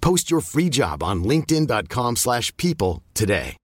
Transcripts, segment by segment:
Post your free job on linkedin.com/people slash people today.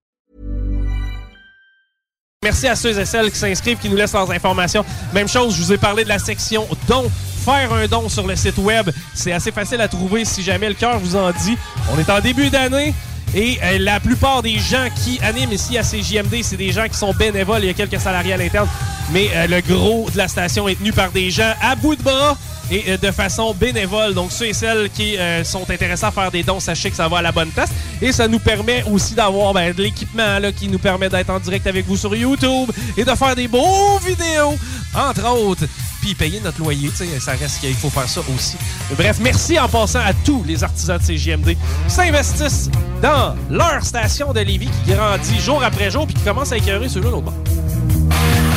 Merci à ceux et celles qui s'inscrivent, qui nous laissent leurs informations. Même chose, je vous ai parlé de la section dons. Faire un don sur le site web, c'est assez facile à trouver si jamais le cœur vous en dit. On est en début d'année. Et euh, la plupart des gens qui animent ici à CJMD, c'est des gens qui sont bénévoles. Il y a quelques salariés à l'interne. Mais euh, le gros de la station est tenu par des gens à bout de bras et euh, de façon bénévole. Donc, ceux et celles qui euh, sont intéressés à faire des dons, sachez que ça va à la bonne place. Et ça nous permet aussi d'avoir ben, de l'équipement là, qui nous permet d'être en direct avec vous sur YouTube et de faire des beaux vidéos, entre autres. Puis payer notre loyer, ça reste qu'il faut faire ça aussi. Bref, merci en passant à tous les artisans de CGMD qui s'investissent dans leur station de Lévis qui grandit jour après jour puis qui commence à écœurer celui-là l'autre bord.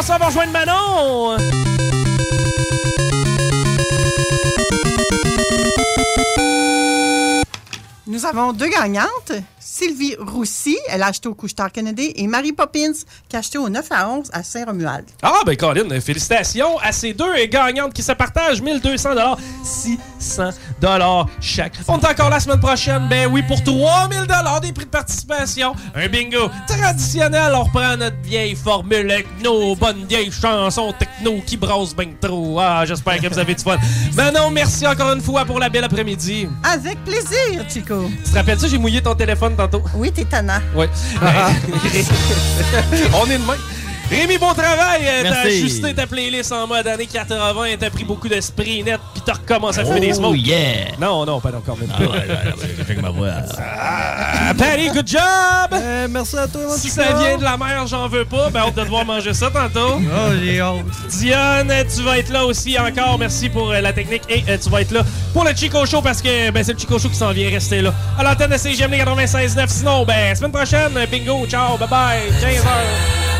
on s'en va rejoindre Manon! Nous avons deux gagnantes. Sylvie Roussy, elle a acheté au Couche-Tard Kennedy, et Marie Poppins, qui a acheté au 9 à 11 à Saint-Romuald. Ah, ben Colin, félicitations à ces deux gagnantes qui se partagent 1200 600 chaque. On est encore la semaine prochaine, ben oui, pour 3000 des prix de participation. Un bingo traditionnel, on reprend notre vieille formule avec nos bonnes vieilles chansons techno qui brassent ben trop. Ah, j'espère que vous avez du fun. Manon, merci encore une fois pour la belle après-midi. Avec plaisir, Chico. Tu te rappelles-tu, j'ai mouillé ton téléphone tantôt? Oui, t'es tannant. Oui. On est de même. Rémi, bon travail! Euh, T'as ajusté ta playlist en mode années 80, t'as pris beaucoup d'esprit net, puis t'as recommencé à fumer des Oh smokes. yeah! Non, non, pas encore même Ah pas. ma voix. Ah, Patty, good job! Euh, merci à toi, mon si ça vient de la mer, j'en veux pas. Ben, hâte de devoir manger ça tantôt. Oh, j'ai hâte. Dionne, tu vas être là aussi encore. Merci pour euh, la technique. Et euh, tu vas être là pour le Chico Show parce que ben, c'est le Chico Show qui s'en vient rester là. À l'antenne de CGMD 96.9. Sinon, ben, semaine prochaine, bingo, ciao, bye bye, 15h.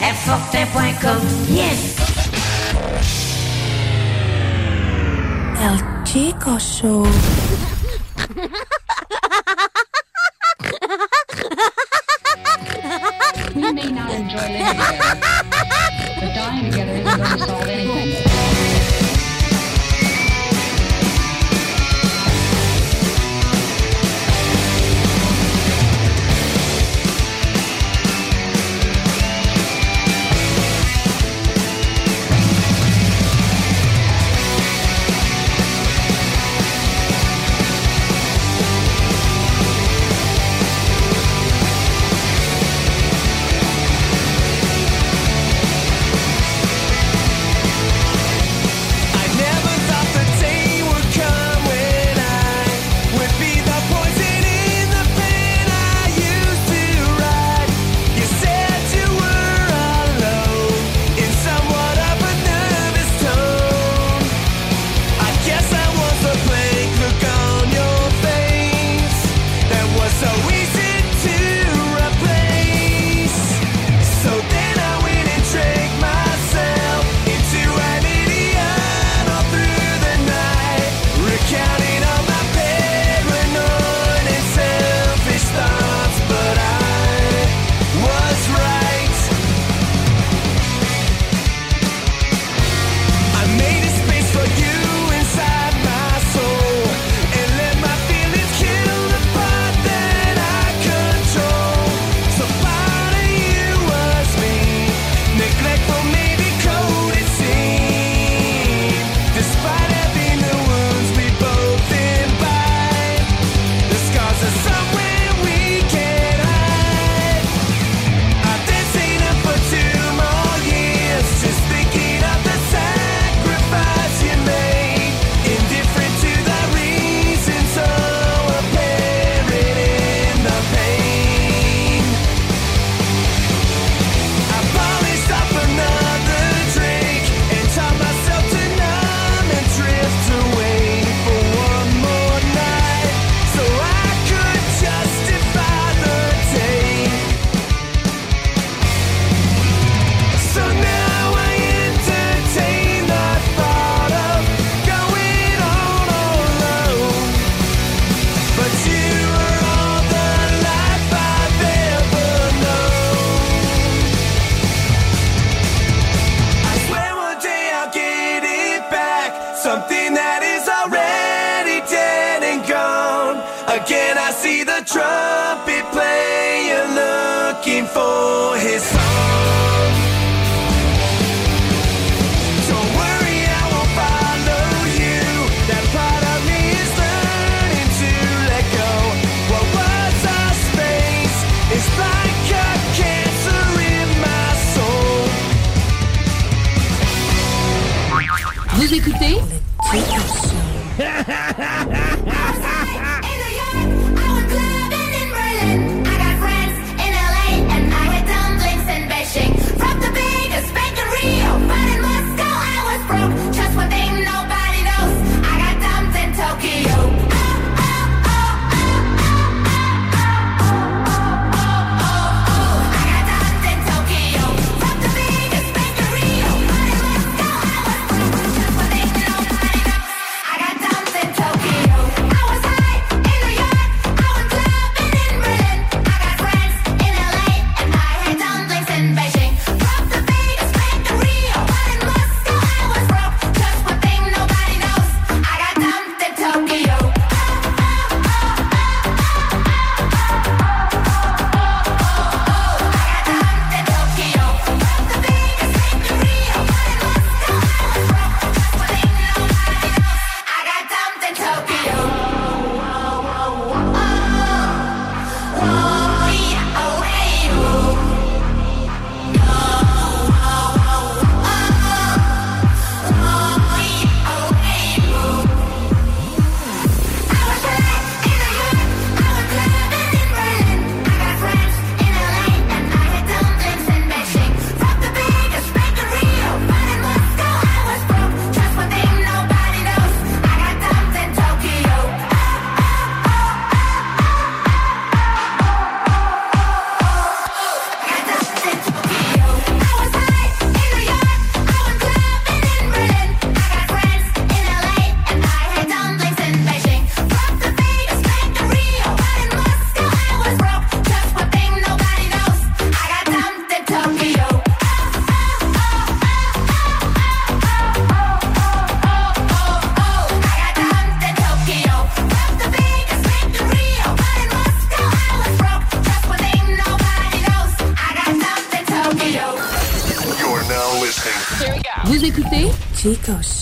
airfortin.com, yes. El Chico Show.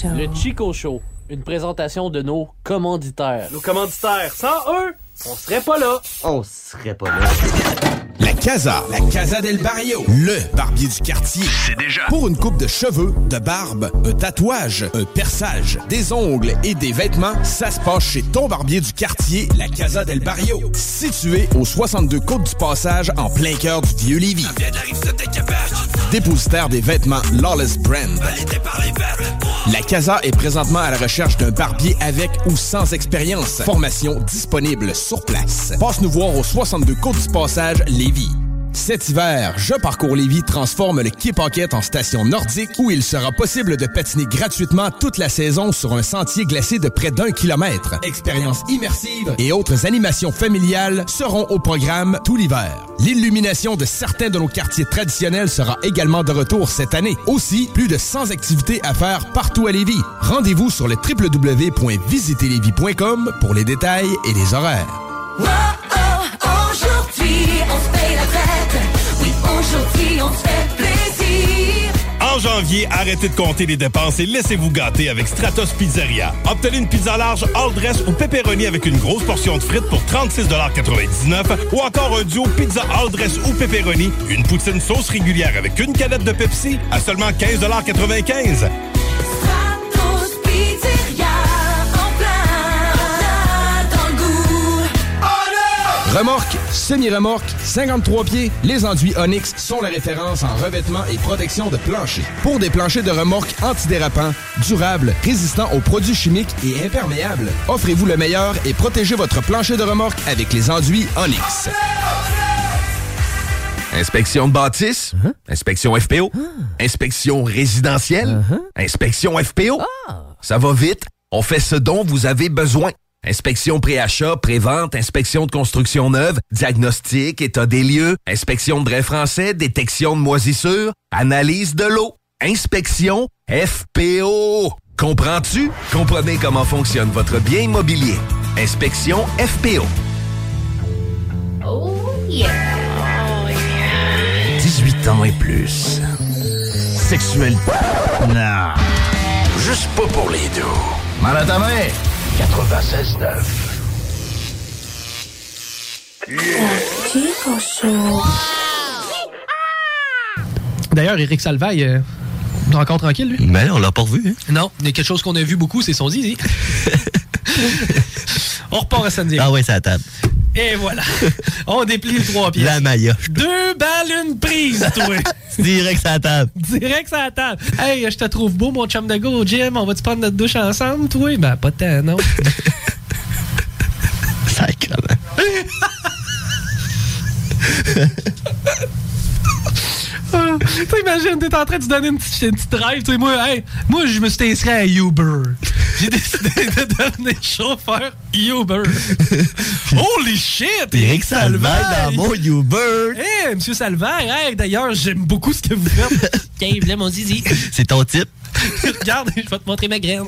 Show. Le Chico Show, une présentation de nos commanditaires. Nos commanditaires, sans eux, on serait pas là. On serait pas là. La Casa, la Casa del Barrio, le barbier du quartier. C'est déjà. Pour une coupe de cheveux, de barbe, un tatouage, un perçage, des ongles et des vêtements, ça se passe chez ton barbier du quartier, la Casa del Barrio. Situé au 62 Côte du Passage, en plein cœur du vieux Lévis. Dépositaire des vêtements Lawless Brand. La Casa est présentement à la recherche d'un barbier avec ou sans expérience. Formation disponible sur place. Passe nous voir au 62 Côte du Passage, Lévis. Cet hiver, Je Parcours Lévis transforme le Quai Paquette en station nordique où il sera possible de patiner gratuitement toute la saison sur un sentier glacé de près d'un kilomètre. Expériences immersives et autres animations familiales seront au programme tout l'hiver. L'illumination de certains de nos quartiers traditionnels sera également de retour cette année. Aussi, plus de 100 activités à faire partout à Lévis. Rendez-vous sur le pour les détails et les horaires. Oh, En janvier, arrêtez de compter les dépenses et laissez-vous gâter avec Stratos Pizzeria. Obtenez une pizza large all dress ou pepperoni avec une grosse portion de frites pour 36,99 ou encore un duo pizza all dress ou pepperoni, une poutine sauce régulière avec une canette de Pepsi à seulement 15,95 Remorque, semi-remorque, 53 pieds, les enduits Onyx sont la référence en revêtement et protection de plancher. Pour des planchers de remorque antidérapants, durables, résistants aux produits chimiques et imperméables, offrez-vous le meilleur et protégez votre plancher de remorque avec les enduits Onyx. Inspection de bâtisse, inspection FPO, inspection résidentielle, inspection FPO. Ça va vite, on fait ce dont vous avez besoin. Inspection pré-achat, pré-vente, inspection de construction neuve, diagnostic, état des lieux, inspection de drain français, détection de moisissures, analyse de l'eau, inspection FPO. Comprends-tu? Comprenez comment fonctionne votre bien immobilier. Inspection FPO. Oh yeah. 18 ans et plus. Sexuel. Non. Juste pas pour les deux. Mal à ta main. 96.9. Chico Show. D'ailleurs, Eric Salvaille, euh, encore tranquille, lui? Mais on l'a pas revu, hein? Non, il y a quelque chose qu'on a vu beaucoup, c'est son zizi. On repart à San Diego. Ah ouais, c'est à table. Et voilà. On déplie le trois pièces. La Maya. Deux balles, une prise, toi. Direct à la table. Direct sur la table. Hey, je te trouve beau, mon chum de go au gym. On va-tu prendre notre douche ensemble, toi? Ben, pas tant, non. Sacrement. T'imagines, t'es en train de te donner une petite, une petite drive. Tu sais, moi, hey, moi, je me suis inscrit à Uber. J'ai décidé de devenir chauffeur Uber. Holy shit! Eric Salvaire dans mon Uber. Hey, monsieur Salvaire, hey, d'ailleurs, j'aime beaucoup ce que vous faites. Tiens, là, mon zizi. C'est ton type. Regarde, je vais te montrer ma graine.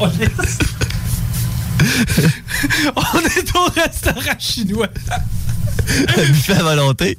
Oh, yes. On est au restaurant chinois. Un buffet à volonté.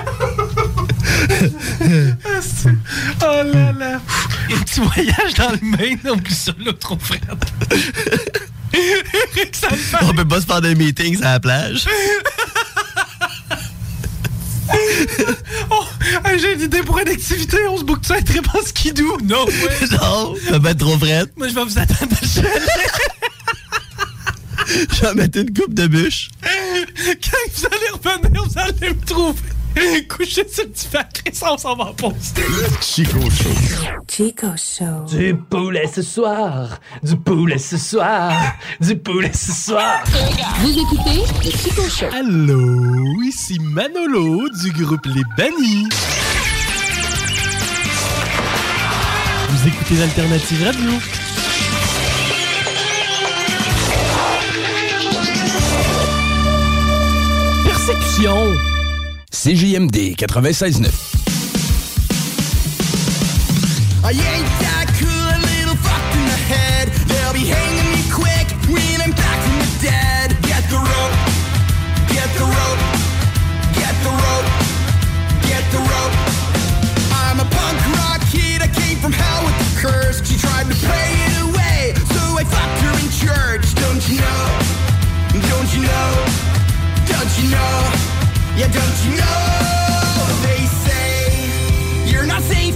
Oh là là. Un petit voyage dans le Maine, oublie ça, là, trop Salvaire. On peut pas se faire des meetings à la plage. Oh, j'ai une idée pour une activité. On se boucle ça un trip en skidoo. Non, ouais. Non, ça va être trop frais. Moi, je vais vous attendre à. Je vais mettre une coupe de bûche. Quand vous allez revenir, vous allez me trouver. Couché sur le petit factrice, on s'en va en poster. Chico Show. Chico Show. Du poulet ce soir, du poulet ce soir, du poulet ce soir. Vous écoutez le Chico Show. Allô, ici Manolo du groupe Les Bannis. Vous écoutez l'Alternative Radio. Perception. CJMD 96.9. I ain't that cool, a little fucked in the head. They'll be hanging me quick when I'm back from the dead. Get the rope, get the rope, get the rope, get the rope. I'm a punk rock kid, I came from hell with the curse. She? Don't you know? Don't you know? Yeah, don't you know? They say you're not safe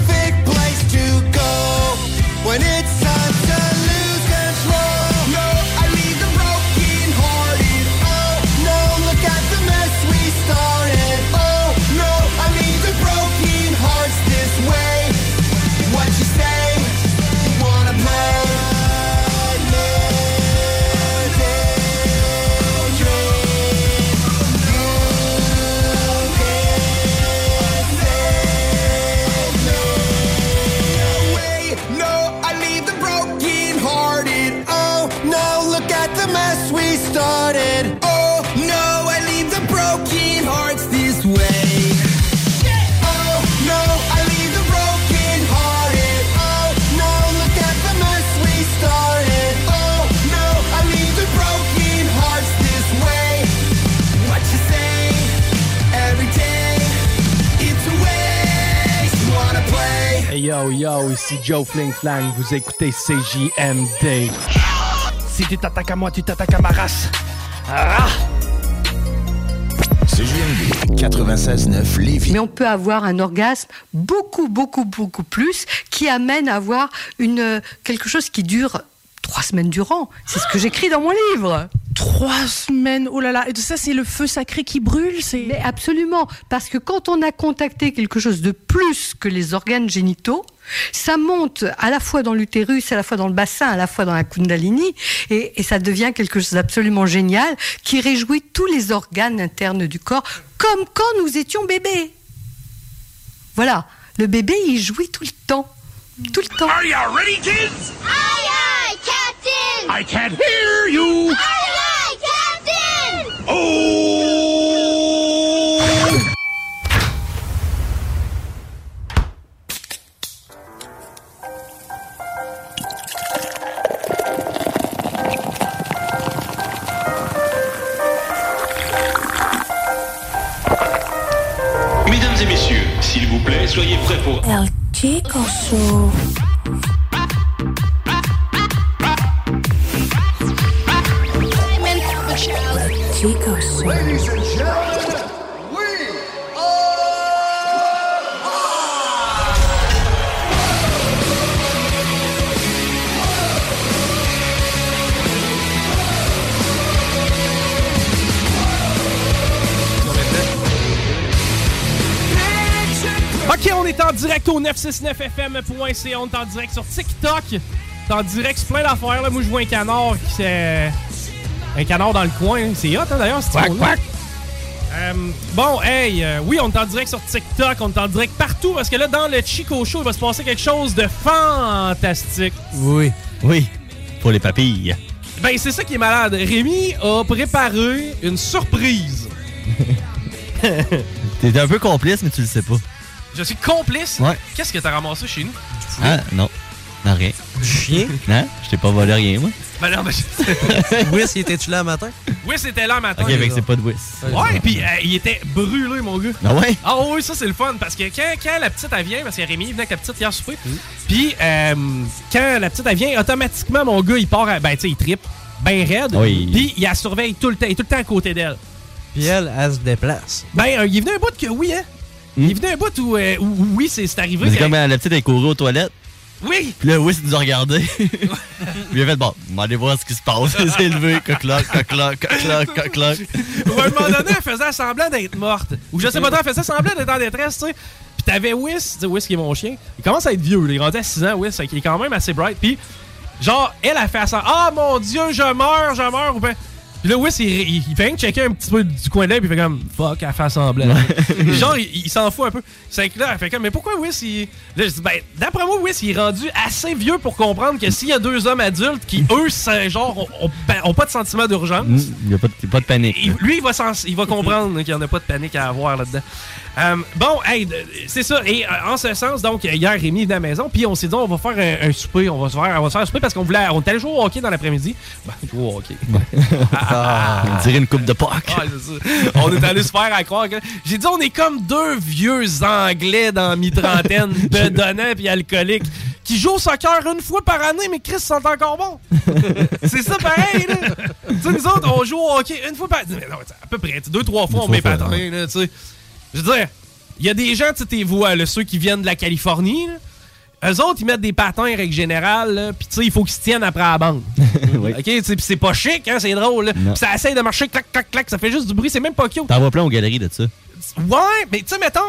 yo ici Joe Fling Flang, vous écoutez CJMD. Si tu t'attaques à moi, tu t'attaques à ma race. Ah! CJMD 96.9 Lévis. Mais on peut avoir un orgasme beaucoup, beaucoup, beaucoup plus qui amène à avoir une, quelque chose qui dure trois semaines durant. C'est ce que j'écris dans mon livre. Trois semaines, oh là là, et ça, c'est le feu sacré qui brûle, c'est... Mais absolument, parce que quand on a contacté quelque chose de plus que les organes génitaux, ça monte à la fois dans l'utérus, à la fois dans le bassin, à la fois dans la kundalini, et, et ça devient quelque chose d'absolument génial qui réjouit tous les organes internes du corps, comme quand nous étions bébés. Voilà, le bébé, il jouit tout le temps. Tout le temps. Are you ready, kids? Aye, aye, Captain! I can't hear you! Aye! Oh! Mesdames et messieurs, s'il vous plaît, soyez prêts pour... Chico Show. Ok, on est en direct au 969fm.ca. On est en direct sur TikTok. On est en direct sur plein d'affaires. là. Moi, je vois un canard qui s'est. Un canard dans le coin. hein. C'est hot, hein, d'ailleurs, c'est Quack, quack. bon, hey, euh, oui, on est en direct sur TikTok, on est en direct partout parce que là, dans le Chico Show, il va se passer quelque chose de fantastique. Oui. Oui. Pour les papilles. Ben, c'est ça qui est malade. Rémi a préparé une surprise. T'es un peu complice, mais tu le sais pas. Je suis complice? Ouais. Qu'est-ce que t'as ramassé chez nous? Ah, non. Non, rien. Du chien? Non, je t'ai pas volé rien, moi. Ben non, je- Whis, il était-tu là le matin? Oui, c'était là matin. Ok, avec c'est pas de whiz. Ouais, puis euh, il était brûlé, mon gars. Ah ouais? Ah oui, ça c'est le fun parce que quand, quand la petite elle vient, parce que Rémi il venait avec la petite hier souper, puis euh, quand la petite elle vient, automatiquement mon gars il part, à- ben tu sais, il trippe ben raide, Oui. puis il la surveille tout le temps, il est tout le temps à côté d'elle. Puis elle, elle se déplace. Ben euh, il est venu un bout que oui, hein? Il est venu un bout où, euh, où- où oui, c'est c'est arrivé. C'est comme la petite est courue aux toilettes. Oui! Puis là, il nous a regardé. Puis il a fait, bon, on va aller voir ce qui se passe. Il s'est levé, coq-loc, coq-loc, coq-loc, coq-loc. Ou à un moment donné, elle faisait semblant d'être morte. Ou je sais pas, elle faisait semblant d'être en détresse, tu sais. Puis t'avais Whis, tu sais, Whis qui est mon chien. Il commence à être vieux, il est rendu à 6 ans, fait qu'il est quand même assez bright. Puis, genre, elle a fait ça. Ah mon dieu, je meurs, je meurs. Ou ben- Puis là, Whis, il, il, il fait rien que checker un petit peu du coin de l'œil, puis il fait comme fuck, elle fait semblant. genre, il, il s'en fout un peu. C'est que là, elle fait comme, mais pourquoi Whis, il. Là, je dis, ben, d'après moi, Whis, il est rendu assez vieux pour comprendre que s'il y a deux hommes adultes qui, eux, c'est genre, ont, ont- ben, pas de sentiment d'urgence. Mm, Il n'y a pas de, pas de panique. Il- lui, il va, sens- il va comprendre qu'il n'y en a pas de panique à avoir là-dedans. Euh, bon, hey, de- c'est ça. Et euh, en ce sens, donc, hier, Rémi est venu à la maison, puis on s'est dit, on va faire un, un souper. On va se faire, on va se faire un souper parce qu'on voulait. On est allé jouer au hockey dans l'après-midi. Ben, jouer au hockey. On dirait une coupe de Pâques. Ah. On est allé se faire à croire que. J'ai dit, on est comme deux vieux Anglais dans mi-trentaine, bedonnants puis alcooliques, qui jouent au soccer une fois par année, mais Chris sont encore bons. c'est ça pareil, là. tu sais, nous autres, on joue au hockey une fois par mais non, à peu près, deux, trois fois, on met par- là, tu sais. Je veux dire, il y a des gens, tu sais, t'es vois, là, ceux qui viennent de la Californie, là. Eux autres, ils mettent des patins, règle générale, pis tu sais, il faut qu'ils se tiennent après la bande. OK? tu sais, pis c'est pas chic, hein, c'est drôle, là. Non. Pis ça essaye de marcher, clac, clac, clac, ça fait juste du bruit, c'est même pas cute. T'en vas plein aux galeries de ça. Ouais, mais tu sais, mettons,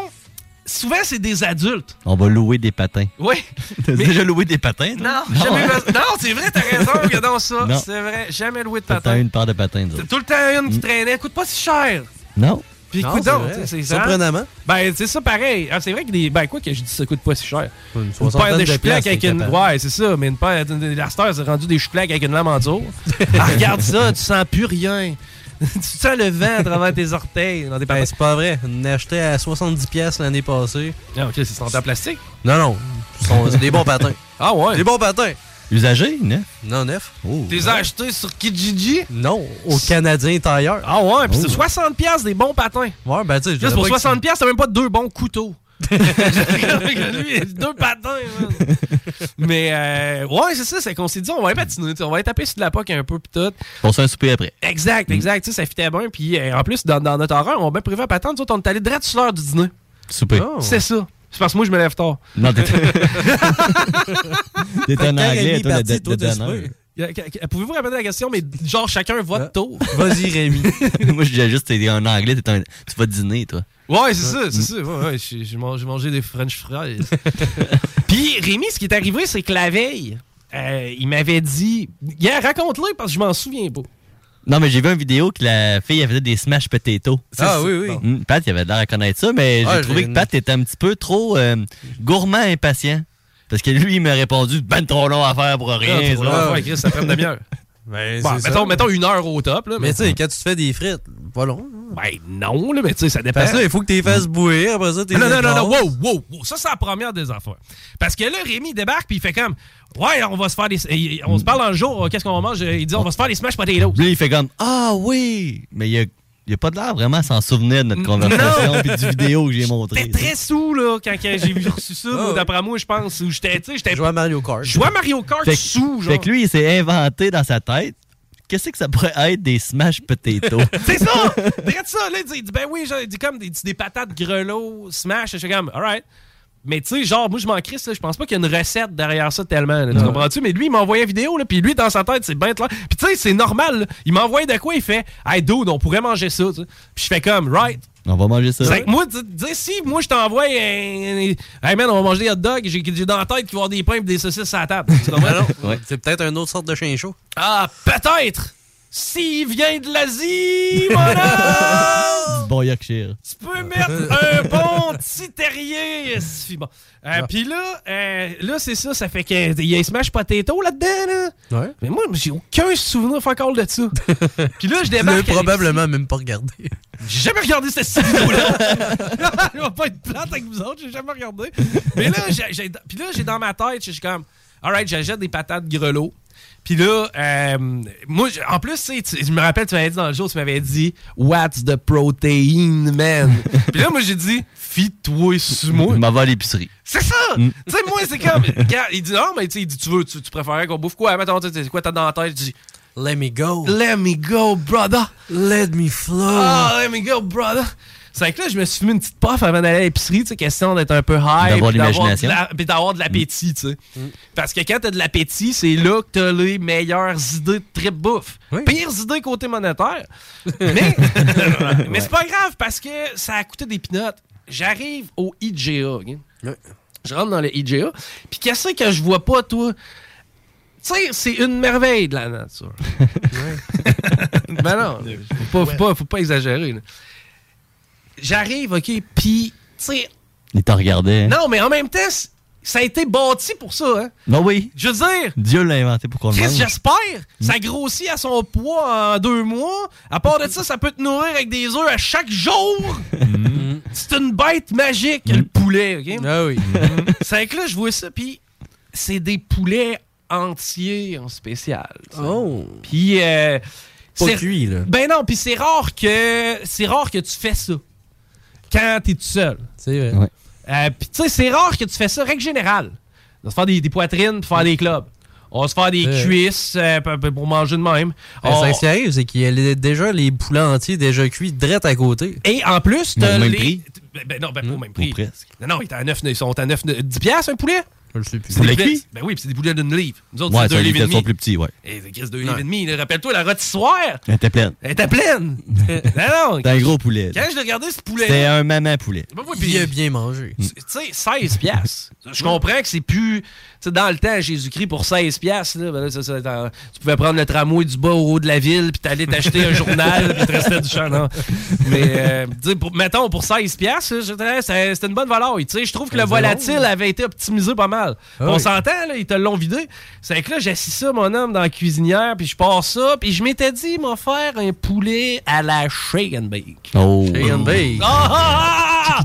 souvent, c'est des adultes. On va louer des patins. Oui. T'as déjà loué des patins? toi? Non, jamais. Non, c'est vrai, t'as raison, regardons ça. Non. C'est vrai, jamais loué de T'as patins. une paire de patins, tout le temps une qui traînait, coûte pas si cher. Non. Puis écoute c'est donc, c'est ça. Surprenamment. Ben, c'est ça pareil. Ah, c'est vrai que des. Ben, quoi que je dis ça coûte pas si cher. Une Une paire de de avec une. Ouais, c'est ça, mais une paire. de- La star, c'est rendu des chouclaques avec une lame en dessous. Ah, regarde ça, tu sens plus rien. tu sens le vent à travers tes orteils. Dans tes Ben, c'est pas vrai. On a acheté à 70$ piastres l'année passée. Ah, ok, c'est en plastique. Non, non. C'est des bons patins. Ah, ouais. Des bons patins. Usagé, neuf? Non, neuf. Oh. T'es acheté sur Kijiji? Non, au Canadien Tailleur. Ah ouais, pis Oh. c'est 60$ piastres des bons patins. Ouais, ben tu sais, je Juste pour dirais pas que 60$, piastres, t'as même pas deux bons couteaux. Lui, deux patins, man. Mais, euh, ouais, c'est ça, c'est qu'on s'est dit, on va aller patiner, tu sais, on va aller taper sur de la POC un peu, pis tout. On s'est un souper après. Exact, exact, tu sais, ça fitait bien. Puis euh, en plus, dans, dans notre horaire, on a bien prévu à patente, on est allé direct sur l'heure du dîner. Souper. C'est ça. C'est parce que moi, je me lève tard. Non, t'es- T'es un anglais, toi, de, parti, de, de a- Pouvez-vous répéter la question, mais genre chacun votre tour? Vas-y, Rémi. Moi, je disais juste, t'es un anglais, t'es un... tu vas dîner, toi. Ouais, c'est ça, c'est ça. Ouais, ouais, j'ai j'ai mangé, j'ai mangé des French fries. Puis Rémi, ce qui est arrivé, c'est que la veille, euh, il m'avait dit. Yeah, raconte-le parce que je m'en souviens pas. Non, mais j'ai vu une vidéo que la fille elle faisait des smash potatoes. Ah oui, oui. Hum, Pat, il avait l'air à connaître ça, mais Ah, j'ai trouvé j'ai que Pat était un petit peu trop euh, gourmand impatient. Parce que lui, il m'a répondu ben trop long à faire pour rien. Ah, trop long à faire, Chris, ça prend une demi-heure. Ben, Bon, mettons, ça. mettons une heure au top. Là, Mais tu sais, quand tu te fais des frites, pas long. Ben non, là, mais tu sais, ça dépend. Parce que là, il faut que tu les fasses bouillir, après ça, t'es Non, non, non, non, wow, wow, wow. Ça, c'est la première des affaires. Parce que là, Rémi débarque puis il fait comme Ouais, on va se faire des. il- On se parle dans le jour, qu'est-ce qu'on va manger? Il dit On va se faire des smash potatoes. Là, il fait comme Ah oui! Mais il a, il a pas de l'air vraiment à s'en souvenir de notre conversation puis du vidéo que j'ai montré. J'étais très sous, là, quand j'ai vu reçu ça. moi, D'après moi, je pense. Où j'étais, tu sais, j'étais. Jouais à Mario Kart. Jouais à Mario Kart Fait sous, genre. Fait que lui, il s'est inventé dans sa tête. Qu'est-ce que ça pourrait être des smash potatoes? C'est ça! Regarde ça, là, il dit, il dit, ben oui, genre, il dit comme des, des patates grelots, smash. Je suis comme, alright. Mais tu sais, genre, moi, je m'en crisse, là, je pense pas qu'il y a une recette derrière ça tellement. là, tu comprends-tu? Mais lui, il m'a envoyé une vidéo, là, puis lui, dans sa tête, c'est bien clair. Puis tu sais, c'est normal. là. Il m'a envoyé de quoi, il fait, hey, dude, on pourrait manger ça. Puis je fais comme, right. On va manger ça. C'est que moi, sais, si moi je t'envoie un. Hey man, on va manger des hot dogs, j'ai j'ai dans la tête qu'il va y avoir des pains et des saucisses à la table. Tu comprends? Ouais. C'est peut-être une autre sorte de chien chaud. Ah, peut-être! S'il vient de l'Asie, mon homme! Du bon Yorkshire. Tu peux mettre un bon petit terrier. si bon. Euh, Puis là, euh, là c'est ça, ça fait qu'il y a un smash potato là-dedans. Là. Ouais. Mais moi, j'ai aucun souvenir all de ça. Puis là, je débarque. probablement même pas regardé. J'ai jamais regardé cette vidéo-là. Je vais pas être plate avec vous autres, j'ai jamais regardé. Mais là, j'ai, j'ai- puis là, j'ai dans ma tête, je suis comme, alright, j'achète des patates grelots. Puis là, euh, moi, en plus, tu je me rappelle, tu m'avais dit dans le jour, tu m'avais dit, What's the protein, man? Puis là, moi, j'ai dit, fie-toi sur moi. M'en vais à l'épicerie. C'est ça! Mm. Tu sais, moi, c'est comme. il dit non, mais tu sais, il dit tu veux, tu, tu préférais qu'on bouffe quoi? Mettons, tu sais, c'est quoi t'as dans la tête? Je dis Let me go. Let me go, brother! Let me flow. Ah, let me go, brother! C'est que là, je me suis fumé une petite puff avant d'aller à l'épicerie, tu sais, question d'être un peu high. D'avoir puis l'imagination. de la- Puis d'avoir de l'appétit, tu sais. Parce que quand t'as de l'appétit, c'est là que t'as les meilleures idées de trip bouffe. Pires idées côté monétaire. Mais, mais c'est pas grave parce que ça a coûté des pinottes. J'arrive au IGA, ok? Je rentre dans le IGA. Puis qu'est-ce que je vois pas, toi? Tu sais, c'est une merveille de la nature. ben non, faut pas, faut pas, faut pas exagérer. là. J'arrive, OK, puis, tu sais, Il t'en regardait. hein? non, mais en même temps, ça a été bâti pour ça, hein. Non, oui. Je veux dire, Dieu l'a inventé pour qu'on le j'espère, ça grossit à son poids en deux mois. À part de ça, ça peut te nourrir avec des œufs à chaque jour. C'est une bête magique, le poulet, OK? Ah oui. C'est que là, je vois ça, puis c'est des poulets entiers en spécial. tu sais. Oh. Puis... euh, Pas c'est- cuit, là. Ben non, puis c'est rare que c'est rare que tu fais ça quand t'es tout seul. C'est vrai. Ouais. Euh, puis tu sais, c'est rare que tu fais ça, règle générale. On va se faire des, des poitrines pour faire des clubs. On va se faire des Ouais. cuisses euh, pour manger de même. Ben, On- ça, ce qui arrive, c'est qu'il y a déjà les poulets entiers déjà cuits direct à côté. Et en plus, t'as au même les... prix? Ben, ben non, ben pas au même Ou prix. presque. Non, non, ils, étaient à 9, ils sont à 9, 10 piastres un poulet? Je le sais plus. C'est cuit? Ben oui, puis c'est des poulets d'une livre. Nous autres, Ouais, c'est deux livres et demi. plus petits, ouais. Et c'est deux livres et demi. Rappelle-toi, la rôtissoire, Elle était pleine. elle était pleine. non, non. C'était un gros poulet. Quand je regardais ce poulet C'était un maman poulet. Ben oui, Il a bien mangé. Tu sais, 16 piastres. Je comprends que c'est plus... Tu sais, dans le temps, Jésus-Christ, pour 16 piastres, là, ben là, ça, ça, t'en- tu pouvais prendre le tramway du bas au haut de la ville, puis t'allais t'acheter un journal, puis te restait du champ. Non? Mais, euh, pour- mettons, pour 16 piastres, c'était une bonne valeur. Tu sais, je trouve que le volatile avait été optimisé pas mal. Ah On s'entend, là, ils te l'ont vidé. C'est que là, j'ai assis ça, mon homme, dans la cuisinière, puis je pars ça, puis je m'étais dit, m'a faire un poulet à la shake and bake. Oh. Shake and bake. Ah, ah, ah!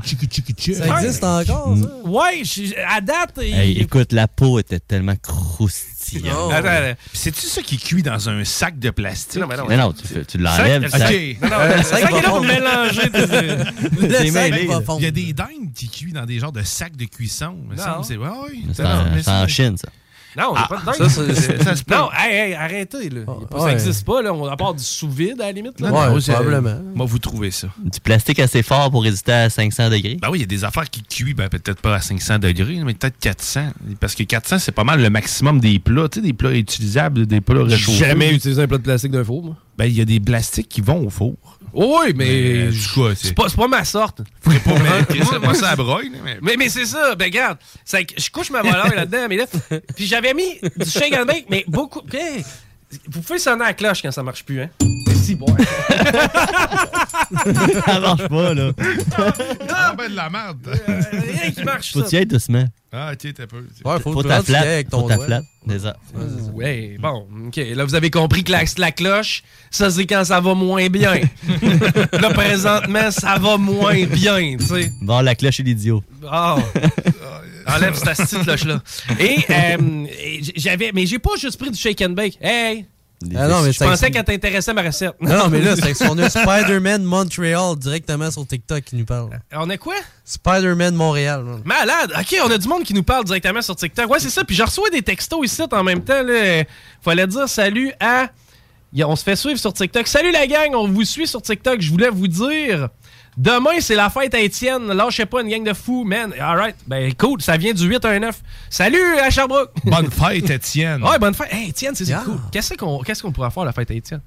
Ça existe encore, ça? Ouais, je- à date, il- Hey, écoute, la peau était tellement croustillante. Croustillant. Attends. Puis c'est-tu ça qui cuit dans un sac de plastique? Non, mais non. Mais non, tu, tu l'enlèves. Ok. ça- Non, non, Euh, le sac sac est là va pour fondre. mélanger. Le sac mêlé, va là. fondre. Il y a des dindes qui cuisent dans des genres de sacs de cuisson. Non. ouais, c'est en Chine, ça. Non, Ah, pas de dingue. ça, c'est- ça se peut. Non, hey, hey, arrêtez, là. Ça ouais. n'existe pas, là. On a part du sous-vide, à la limite. Là. Non, non, Ouais, c'est- probablement. Moi, vous trouvez ça. Du plastique assez fort pour résister à 500 degrés. Ben oui, il y a des affaires qui cuisent, ben, peut-être pas à 500 degrés, mais peut-être 400. Parce que 400, c'est pas mal le maximum des plats, tu sais, des plats utilisables, des plats J'ai réchauffés. jamais utilisé un plat de plastique d'un four, moi. Ben, il y a des plastiques qui vont au four. Oui, mais. Coup, c'est- pas, pas ma sorte. Ferais pas, moi, ça broye, là, mais- Mais, mais c'est ça, ben regarde, c'est que je couche ma voleur là-dedans, mais là, puis j'avais mis du shake and bake, mais beaucoup. Vous pouvez sonner à la cloche quand ça marche plus, hein? Si, bon. Ça marche pas, là. Ah, ben de la merde. rien qui marche, Faut ça. y ailles doucement. Ah, ok, t'as peu. Ouais, Faut faut que ta flatte. avec ton Faut ta doigt. flatte. Ça. Ouais, bon, ok. Là, vous avez compris que la, la cloche, ça, c'est quand ça va moins bien. là, présentement, ça va moins bien, tu sais. Bon, la cloche et l'idiot. Oh. Enlève cette petite cloche-là. Et, euh, et j'avais. Mais j'ai pas juste pris du shake and bake. Hey! Ah non, mais je c'est- pensais qu'elle t'intéressait ma recette. Non, non, mais là, c'est qu'on a Spider-Man Montreal directement sur TikTok qui nous parle. On a quoi? Spider-Man Montréal. Malade! Ok, on a du monde qui nous parle directement sur TikTok. Ouais, c'est ça. Puis je reçois des textos ici en même temps. Là. Fallait dire salut à. On se fait suivre sur TikTok. Salut la gang, on vous suit sur TikTok. Je voulais vous dire. Demain, c'est la fête à Étienne. Lâchez pas une gang de fous, man. Alright. Ben, cool. Ça vient du 8 à un 9. Salut à Sherbrooke. Bonne fête, Étienne. Ouais, bonne fête. Hey, Étienne, c'est Yeah. cool. Qu'est-ce qu'on qu'est-ce qu'on pourrait faire à la fête à Étienne?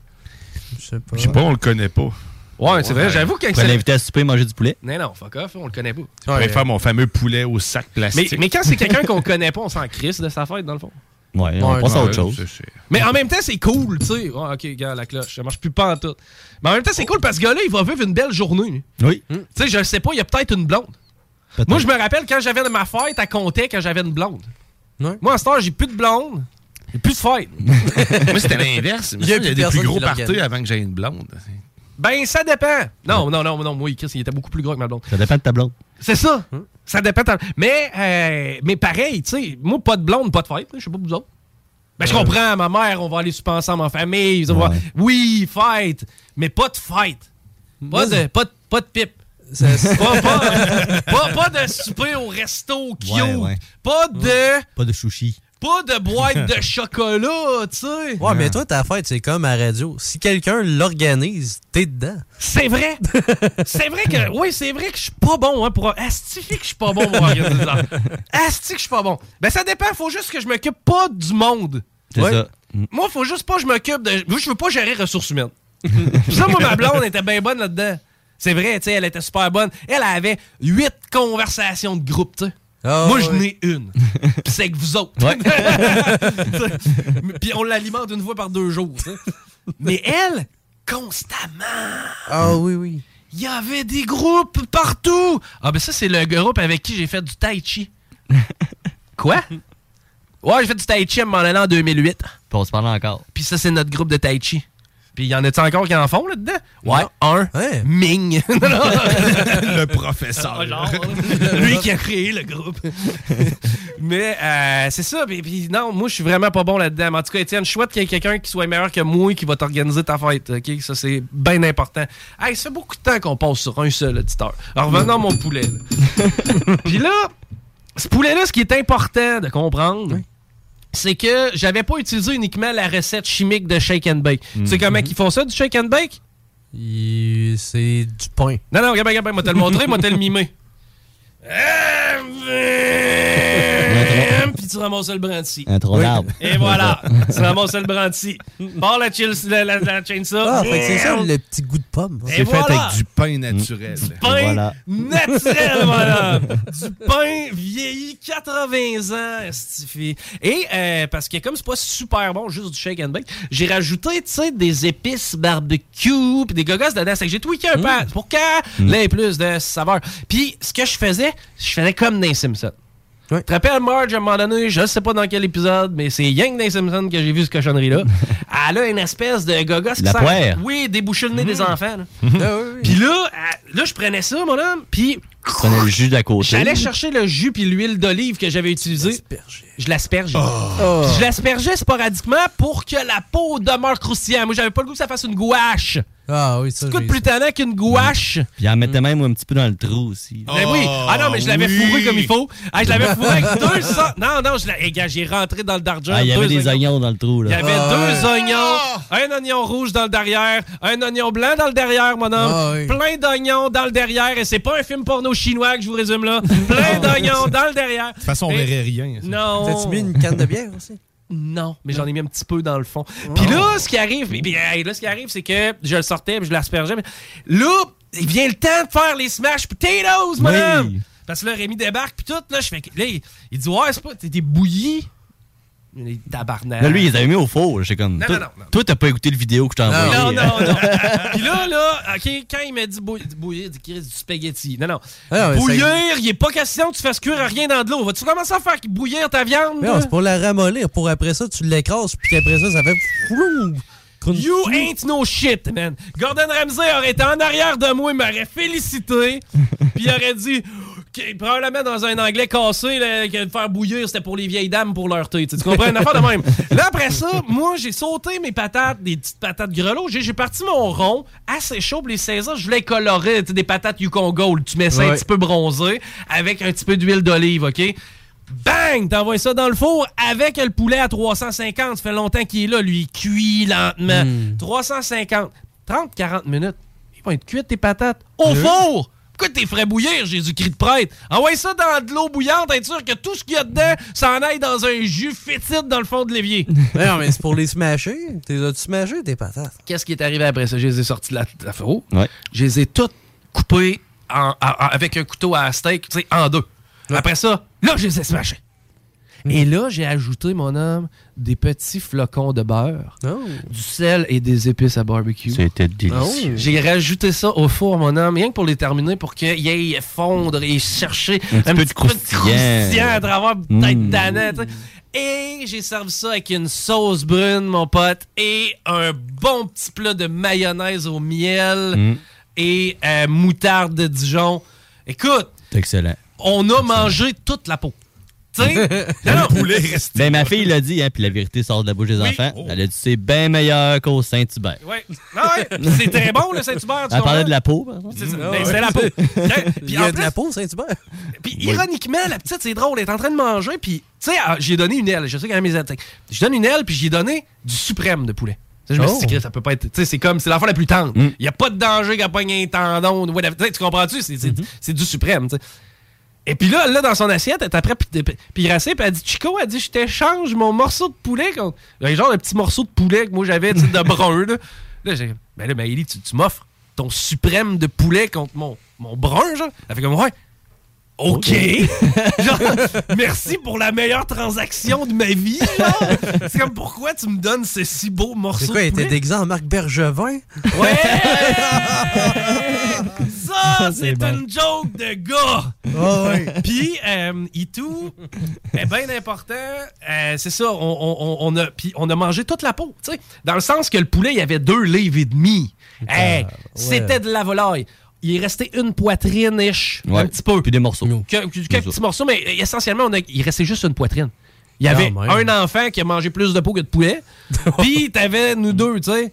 Je sais pas. Je sais pas, on le connaît pas. Ouais, c'est vrai. J'avoue que Tu l'inviter à souper et manger du poulet. Non, non, fuck off. On le connaît pas. Je pourrais faire mon fameux poulet au sac Mais, plastique. mais quand c'est quelqu'un qu'on connaît pas, on s'en crisse de sa fête, dans le fond. Ouais, on Ouais, passe à autre chose. Mais en même temps, c'est cool, tu sais. Ok, gars, la cloche, ça marche plus pas en tout. Mais en même temps, c'est cool parce que ce gars-là, il va vivre une belle journée. Oui. Tu sais, je sais pas, il y a peut-être une blonde. Moi, je me rappelle quand j'avais ma fête, elle comptait quand j'avais une blonde. Ouais. Moi, à ce temps, j'ai plus de blonde, j'ai plus de fête. Moi, c'était l'inverse. Il y a des plus gros parties avant que j'aie une blonde. Ben, ça dépend. Non, non, non, non, moi, Chris, il était beaucoup plus gros que ma blonde. Ça dépend de ta blonde. C'est ça. Ça dépend. de- Mais, euh, mais pareil, tu sais, moi, pas de blonde, pas de fête. Je sais pas vous autres. Ben, je comprends, ma mère, on va aller souper ensemble en famille. ça va- Ouais. Oui, fête, mais pas de fête. Pas de, pas de, pas de pipe. Pas, pas, pas- pas de souper au resto cute. Ouais, ouais. Pas de, Pas de sushi. Pas de boîte de chocolat, tu sais. Ouais, mais toi, ta fête, c'est comme à radio. Si quelqu'un l'organise, t'es dedans. C'est vrai. c'est vrai que, oui, c'est vrai que je suis pas bon, hein, pour. Astifier que je suis pas bon pour organiser ça. Asti que je suis pas bon. Ben, ça dépend. Faut juste que je m'occupe pas du monde. C'est Ouais. ça. Moi, faut juste pas que je m'occupe de. Moi, je veux pas gérer ressources humaines. Ça, moi, ma blonde était bien bonne là-dedans. C'est vrai, tu sais, elle était super bonne. Elle avait huit conversations de groupe, tu sais. Ah, Moi, je n'ai une. Puis c'est avec vous autres. Puis on l'alimente une fois par deux jours. Mais elle, constamment. Ah oui, oui. Il y avait des groupes partout. Ah, ben ça, c'est le groupe avec qui j'ai fait du tai chi. Quoi? Ouais, j'ai fait du tai chi à un moment donné en 2008. Puis on se parle encore. Puis ça, c'est notre groupe de tai chi. Puis y en a-tu encore qui en font là-dedans? Ouais, un. Ouais. Ming. Le professeur. Ah, genre, lui qui a créé le groupe. Mais euh, c'est ça. Puis, puis non, moi, je suis vraiment pas bon là-dedans. Mais en tout cas, Étienne, je souhaite qu'il y ait quelqu'un qui soit meilleur que moi qui va t'organiser ta fête. OK? Ça, c'est bien important. Hey, ça fait beaucoup de temps qu'on passe sur un seul auditeur. Alors, revenons à mon poulet. là. puis là, ce poulet-là, ce qui est important de comprendre, c'est que j'avais pas utilisé uniquement la recette chimique de shake and bake. Tu sais comment ils font ça, du shake and bake? Il- C'est du pain. Non, non, regarde, regarde, moi te le montrer, moi te le mimer. Tu ramasses le brandy. Un tronc d'arbre. Et voilà, tu ramasses le brandy. Barre la, chill, la, la, la chainsaw. Ah, fait que c'est ça le petit goût de pomme. Et C'est fait voilà. avec du pain naturel. pain Voilà. naturel, voilà. Du pain vieilli 80 ans, estifié. Et euh, parce que comme c'est pas super bon, juste du shake and bake, j'ai rajouté, tu sais, des épices barbecue puis des gogos dedans. C'est que j'ai tweaké un peu pour qu'il y ait plus de saveur. Puis ce que je faisais, je faisais comme dans les Simpsons. Ouais. Tu te rappelles Marge à un moment donné, je sais pas dans quel épisode, mais c'est Yang les Simpsons que j'ai vu ce cochonnerie-là. Elle a une espèce de gogos qui sert-. Oui, déboucher le nez des enfants. là. Ah oui, oui. Puis là, là, je prenais ça, mon homme, puis Tu prenais le jus d'à côté. J'allais chercher le jus puis l'huile d'olive que j'avais utilisée. Je l'asperge. Oh. Je l'aspergeais sporadiquement pour que la peau demeure croustillante. Moi, j'avais pas le goût que ça fasse une gouache. Ah oui, ça. Coûte plus tannant qu'une gouache. Puis il en mettait même un petit peu dans le trou aussi. Ben oui. Ah non, mais je l'avais oui. fourré comme il faut. Ah, je l'avais fourré avec deux sa- Non, non, j'ai rentré dans le darger. Ah, il y avait des oignons dans le trou, Il y là. avait Ah, deux ouais. oignons, un oignon rouge dans le derrière, un oignon blanc dans le derrière, mon homme. Ah, oui. Plein d'oignons dans le derrière. Et c'est pas un film porno chinois que je vous résume là. Plein d'oignons dans le derrière. De toute façon, on Et- verrait rien. ça. Non. T'as-tu mis une canne de bière aussi? Non, mais j'en ai mis un petit peu dans le fond. Puis là, ce qui arrive, mais, là, ce qui arrive, c'est que je le sortais, puis je l'aspergeais. mais Là, il vient le temps de faire les smash potatoes, madame. Parce que là, Rémi débarque, puis tout, là, je fais. Là, il, il dit, ouais, c'est pas, t'es t'es bouilli. Les tabarnak. Là, lui, il les avait mis au four. J'étais comme. Non, toi, non, non, non. toi, t'as pas écouté le vidéo que je t'ai envoyé. Non, non, non. Puis là, là, OK, quand il m'a dit bouillir, reste du spaghetti. Non, non. Ah, bouillir, ça- il est pas question que tu fasses cuire rien dans de l'eau. Vas-tu commencer à faire bouillir ta viande? Non, c'est pour la ramollir. Pour après ça, tu l'écrases, puis après ça, ça fait. You ain't no shit, man. Gordon Ramsay aurait été en arrière de moi, il m'aurait félicité, puis il aurait dit, OK, probablement dans un anglais cassé, là, que faire bouillir, c'était pour les vieilles dames pour leur thé. Tu comprends? Une affaire de même. Là, après ça, moi, j'ai sauté mes patates, des petites patates grelots. J'ai j'ai parti mon rond assez chaud pour les saisir. Je voulais colorer, des patates Yukon Gold. Tu mets ça un petit peu bronzé avec un petit peu d'huile d'olive, OK? Bang! T'envoies ça dans le four avec le poulet à 350. Ça fait longtemps qu'il est là, lui. Il cuit lentement. 350. 30-40 minutes. Ils vont être cuites, tes patates. Au four! Pourquoi t'es ferais bouillir, Jésus-Christ de prêtre? Envoie ça dans de l'eau bouillante, être sûr que tout ce qu'il y a dedans s'en aille dans un jus fétide dans le fond de l'évier. Mais non, mais c'est pour les smasher. T'es as-tu smashé, tes patates? Qu'est-ce qui est arrivé après ça? Je les ai sortis de la, la four. Ouais. Je les ai toutes coupées en- en- en- avec un couteau à steak, tu sais, en deux. Après ça, là, je les ai smashés. Et là, j'ai ajouté, mon homme, des petits flocons de beurre, du sel et des épices à barbecue. C'était délicieux. J'ai rajouté ça au four, mon homme, rien que pour les terminer, pour qu'il aille fondre et chercher Un petit peu de croustillant. à travers peut-être Mm. tu sais. Et j'ai servi ça avec une sauce brune, mon pote, et un bon petit plat de mayonnaise au miel Mm. et euh, moutarde de Dijon. Écoute, excellent. on a mangé toute la peau. Tu sais? Non, non. Ben, ma fille l'a dit, hein, puis la vérité sort de la bouche des enfants. Elle a dit c'est bien meilleur qu'au Saint-Hubert. Ouais. Ah ouais. Puis C'est très bon, le Saint-Hubert. Elle parlait de la peau, par exemple. C'est. Ah Ben, ouais. la peau. Puis Il y a de la peau, Saint-Hubert. Puis ironiquement, la petite, c'est drôle, elle est en train de manger, puis tu sais, ah, j'ai donné une aile. Je sais qu'elle a mes ailes. Je donne une aile, puis j'ai donné du suprême de poulet. Tu sais, Je me suis dit Oh. que ça peut pas être. Tu sais, c'est comme, c'est l'enfant la plus tendre. Il n'y a pas de danger qu'elle pogne un tendon. Tu comprends-tu? C'est c'est- c'est du suprême, tu sais. Et puis là, là, dans son assiette, elle après puis puis elle dit Chico, elle dit Je t'échange mon morceau de poulet contre. Genre de petit morceau de poulet que moi j'avais, tu sais, de brun, là. Là, j'ai Ben là, Maëlie, tu, tu m'offres ton suprême de poulet contre mon, mon brun, genre. Elle fait comme Ouais. OK. Genre, merci pour la meilleure transaction de ma vie. C'est comme pourquoi tu me donnes ce si beau morceau C'est quoi, il était déguisé en Marc Bergevin? Ouais! C'est bon. une joke de gars! Ah ouais. Puis, euh, Itou, est bien important, euh, c'est ça, on, on- a, puis on a mangé toute la peau, tu sais. Dans le sens que le poulet, il y avait deux livres et demi. Hey, C'était de la volaille. Il est resté une poitrine-ish, Ouais. un petit peu. Puis des morceaux. Que- que- quelques petits morceaux, mais euh, essentiellement, on a- il restait juste une poitrine. Il y avait Quand même. un enfant qui a mangé plus de peau que de poulet. Puis t'avais nous deux, tu sais.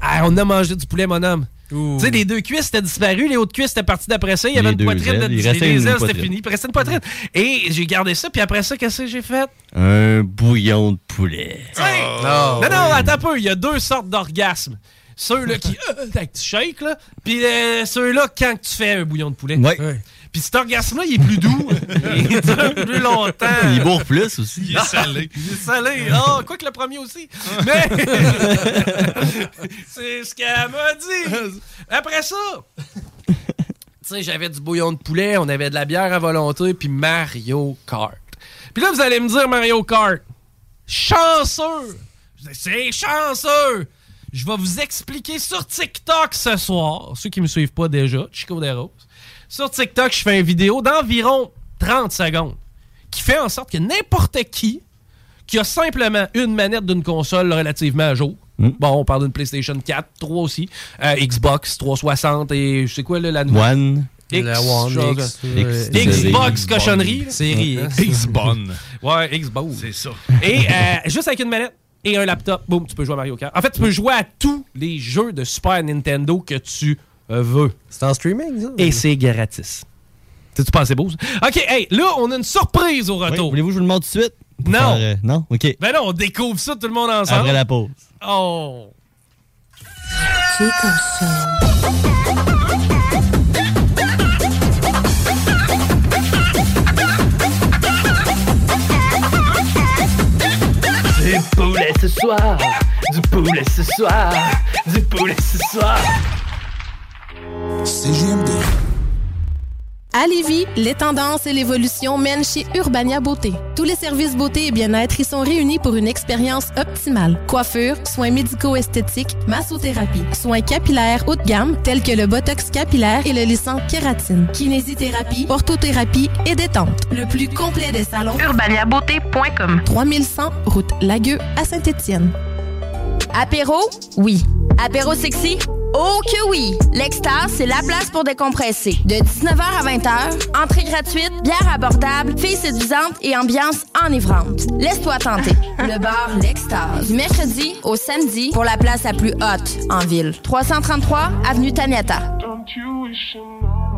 Ah, on a mangé du poulet, mon homme. Tu sais, les deux cuisses étaient disparues, les autres cuisses étaient parties d'après ça. Il y avait Les une poitrine, ailes, de, il les restait ailes, c'était fini. Il restait une poitrine. Et j'ai gardé ça, puis après ça, qu'est-ce que j'ai fait? Un bouillon de poulet. Sais, non, non, attends un peu. Il y a deux sortes d'orgasmes. Ceux-là qui. Euh, avec tu shakes, là. Puis euh, ceux-là quand tu fais un bouillon de poulet. Ouais. Puis cet orgasme-là, il est plus doux. il dure plus longtemps. Il bourre plus aussi. Il est salé. Il est salé. Ah, quoi que le premier aussi. Mais. c'est ce qu'elle m'a dit. Après ça. Tu sais, j'avais du bouillon de poulet, on avait de la bière à volonté, puis Mario Kart. Puis là, vous allez me dire Mario Kart. Chanceux! C'est chanceux! Je vais vous expliquer sur TikTok ce soir, ceux qui me suivent pas déjà, Chico des Roses. Sur TikTok, je fais une vidéo d'environ 30 secondes qui fait en sorte que n'importe qui qui a simplement une manette d'une console relativement à jour, bon, on parle d'une PlayStation 4, 3 aussi, euh, Xbox 360 et je sais quoi, là, la nouvelle? One. La One, genre, X, euh, Xbox X- cochonnerie. Série? X. X-Bonne. Ouais, Xbox. C'est ça. Et euh, juste avec une manette et un laptop, boum, tu peux jouer à Mario Kart. En fait, tu peux jouer à tous les jeux de Super Nintendo que tu euh, veux. C'est en streaming, ça? Et c'est gratis. Pas assez beau, ça? OK, hey, là, on a une surprise au retour. Voulez-vous que je vous le montre tout de suite? Non. faire, euh, non? OK. Ben là, on découvre ça tout le monde ensemble. Après la pause. Oh! Chico Show. Du poulet ce soir, du poulet ce soir, du poulet ce soir. CGMD. À Lévis, les tendances et l'évolution mènent chez Urbania Beauté. Tous les services beauté et bien-être y sont réunis pour une expérience optimale. Coiffure, soins médico-esthétiques, massothérapie, soins capillaires haut de gamme tels que le botox capillaire et le lissant kératine, kinésithérapie, orthothérapie et détente. Le plus complet des salons. urbaniabeauté.com 3100 route Lagueux à Saint-Étienne. Apéro? Oui. Apéro sexy? Oh que oui! L'Extase, c'est la place pour décompresser. De 19h à 20h, entrée gratuite, bière abordable, filles séduisantes et ambiance enivrante. Laisse-toi tenter. Le bar L'Extase. Du mercredi au samedi pour la place la plus haute en ville. 333 Avenue Taniata.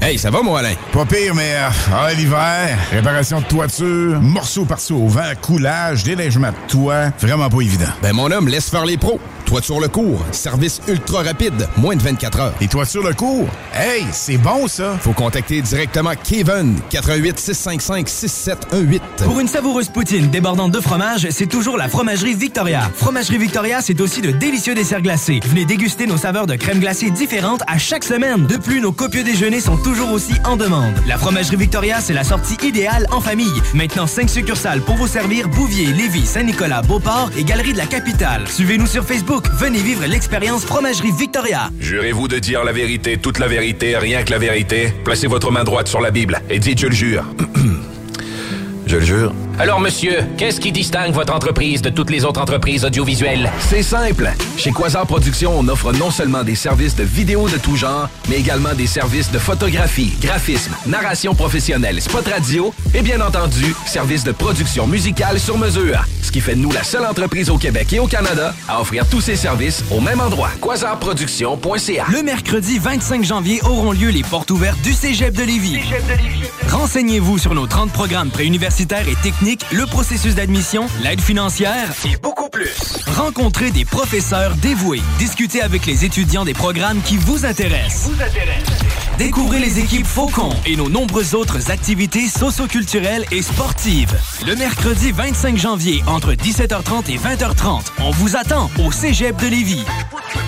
Hey, ça va, mon Alain? Pas pire, mais euh, ah, l'hiver, réparation de toiture, morceau par au vent, coulage, déneigement de toit, vraiment pas évident. Ben, mon homme, laisse faire les pros. Toiture le cours, service ultra rapide, moins de 24 heures. Et toiture le cours? Hey, c'est bon, ça! Faut contacter directement Kevin, 88 655 6718. Pour une savoureuse poutine débordante de fromage, c'est toujours la Fromagerie Victoria. Fromagerie Victoria, c'est aussi de délicieux desserts glacés. Venez déguster nos saveurs de crème glacée différentes à chaque semaine. De plus, nos copieux déjeuners sont toujours aussi en demande. La Fromagerie Victoria, c'est la sortie idéale en famille. Maintenant, 5 succursales pour vous servir Bouvier, Lévis, Saint-Nicolas, Beauport et Galerie de la Capitale. Suivez-nous sur Facebook. Venez vivre l'expérience Fromagerie Victoria. Jurez-vous de dire la vérité, toute la vérité, rien que la vérité? Placez votre main droite sur la Bible et dites « Je le jure ». Je le jure. Alors, monsieur, qu'est-ce qui distingue votre entreprise de toutes les autres entreprises audiovisuelles? C'est simple. Chez Quasar Productions, on offre non seulement des services de vidéo de tout genre, mais également des services de photographie, graphisme, narration professionnelle, spot radio et bien entendu, services de production musicale sur mesure. Ce qui fait de nous la seule entreprise au Québec et au Canada à offrir tous ces services au même endroit. Quasarproduction.ca Le mercredi 25 janvier auront lieu les portes ouvertes du Cégep de Lévis. Renseignez-vous sur nos 30 programmes préuniversitaires et techniques, le processus d'admission, l'aide financière et beaucoup plus. Rencontrez des professeurs dévoués, discutez avec les étudiants des programmes qui vous intéressent. Découvrez les équipes Faucon et nos nombreuses autres activités socioculturelles et sportives. Le mercredi 25 janvier, entre 17h30 et 20h30, on vous attend au Cégep de Lévis.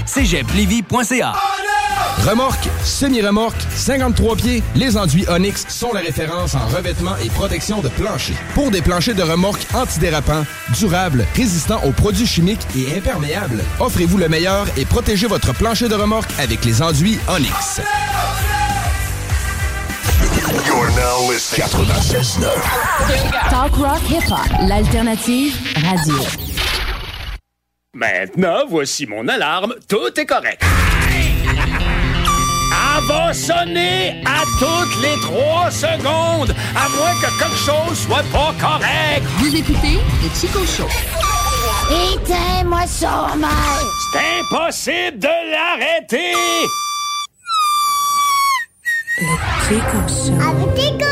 cégeplevy.ca Remorque, semi-remorque, 53 pieds, les enduits Onyx sont la référence en revêtement et protection de plancher. Pour des planchers de remorque antidérapants, durables, résistants aux produits chimiques et imperméables, offrez-vous le meilleur et protégez votre plancher de remorque avec les enduits Onyx. You're now listening. 96.9. Talk rock hip hop, l'alternative radio. Maintenant, voici mon alarme. Tout est correct. Va sonner à toutes les trois secondes, à moins que quelque chose soit pas correct. Vous écoutez le Chico Show. Éteins-moi ça, mal. C'est impossible de l'arrêter. Chico Show. Avec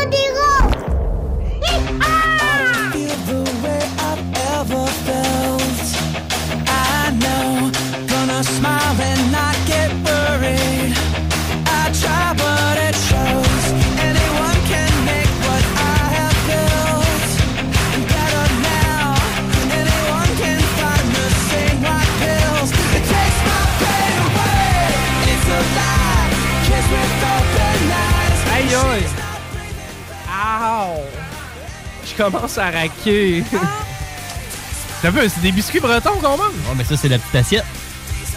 commence à raquer. T'as vu, c'est des biscuits bretons qu'on mange? Oh, mais ça, c'est la petite assiette.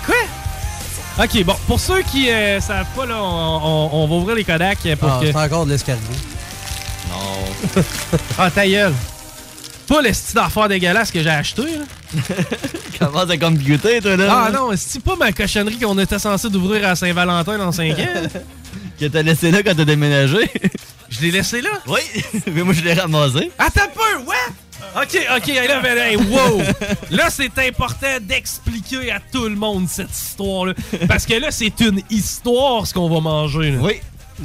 Quoi? Ok, bon, pour ceux qui euh, savent pas, là, on, on- on va ouvrir les Kodak pour Ah, que. c'est encore de l'escargot. Non. ah, ta gueule! Pas le style d'affaires dégueulasse que j'ai acheté, là. Comment ça comme goûter, toi, là? Ah non, c'est pas ma cochonnerie qu'on était censé d'ouvrir à Saint-Valentin dans 5 ans. Que t'as laissé là quand t'as déménagé. Je l'ai laissé là? Oui, mais moi je l'ai ramassé. Attends un peu, ouais! Ok, ok, là, ben, hey, wow! Là, c'est important d'expliquer à tout le monde cette histoire-là. Parce que là, c'est une histoire, ce qu'on va manger. Là. Oui.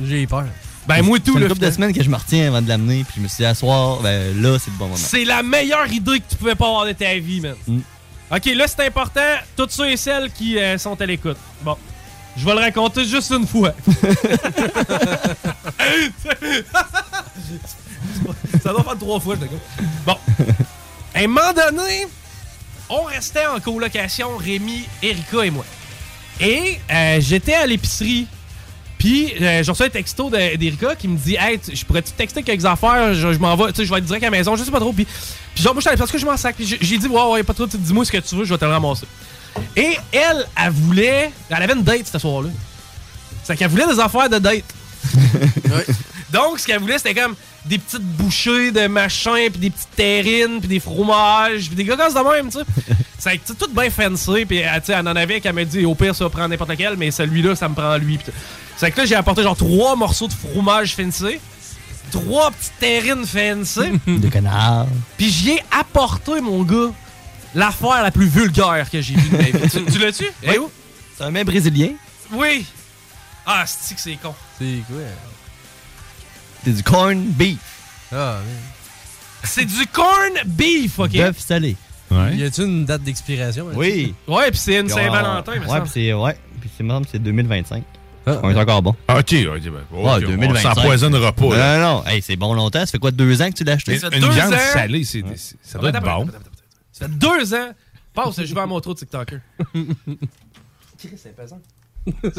J'ai peur. Ben, moi, tout, C'est une couple de semaines que je me retiens avant de l'amener, puis je me suis dit, à soir, ben là, c'est le bon moment. C'est la meilleure idée que tu pouvais pas avoir de ta vie, man. Mm. Ok, là, c'est important. Toutes ceux et celles qui euh, sont à l'écoute. Bon. Je vais le raconter juste une fois. Ça doit faire trois fois, je te dis. Bon. À un moment donné, on restait en colocation, Rémi, Erika et moi. Et euh, j'étais à l'épicerie. Puis, euh, j'ai reçu un texto de- d'Erika qui me dit Hey, tu- je pourrais-tu te texter quelques affaires? Je, je m'en vais, tu sais, je vais être direct à la maison, je sais pas trop. Puis, puis genre, moi, je suis allé parce que je m'en sac. Puis, j'ai- dit Ouais, ouais, pas trop, dis-moi ce que tu veux, je vais te le ramasser. Et elle, elle voulait. Elle avait une date ce soir-là. C'est qu'elle voulait des affaires de date. Donc, ce qu'elle voulait, c'était comme des petites bouchées de machin, puis des petites terrines, puis des fromages, puis des gogos de même, tu sais. C'est tout bien fancy, puis elle, tu sais, elle en avait qu'elle m'a dit, au pire, ça va prendre n'importe lequel, mais celui-là, ça me prend lui. C'est que là, j'ai apporté genre trois morceaux de fromage fancy, trois petites terrines fancy, De canard. puis j'y ai apporté, mon gars, l'affaire la plus vulgaire que j'ai vue de ma vie. tu tu l'as-tu? Eh où? C'est un mets brésilien. Oui! Ah, c'est que c'est con? C'est quoi? C'est du corn beef. Ah, C'est du corn beef, ok? Bœuf salé. Y a-tu une date d'expiration? Oui. Ouais, puis c'est une on- Saint-Valentin, me Ouais, puis c'est ouais, puis c'est me c'est 2025. on est encore bon. Ah, ok, ok, ben, Ouais, ok, 2025. On s'empoisonnera pas. Non, là. non, non. Hey, c'est bon longtemps. Ça fait quoi, deux ans que tu l'as acheté? Mais une viande salée, c'est- c'est- ça doit être bon. Ça fait deux ans. Passe, je vais à mon trou de TikToker. Chris, c'est pesant.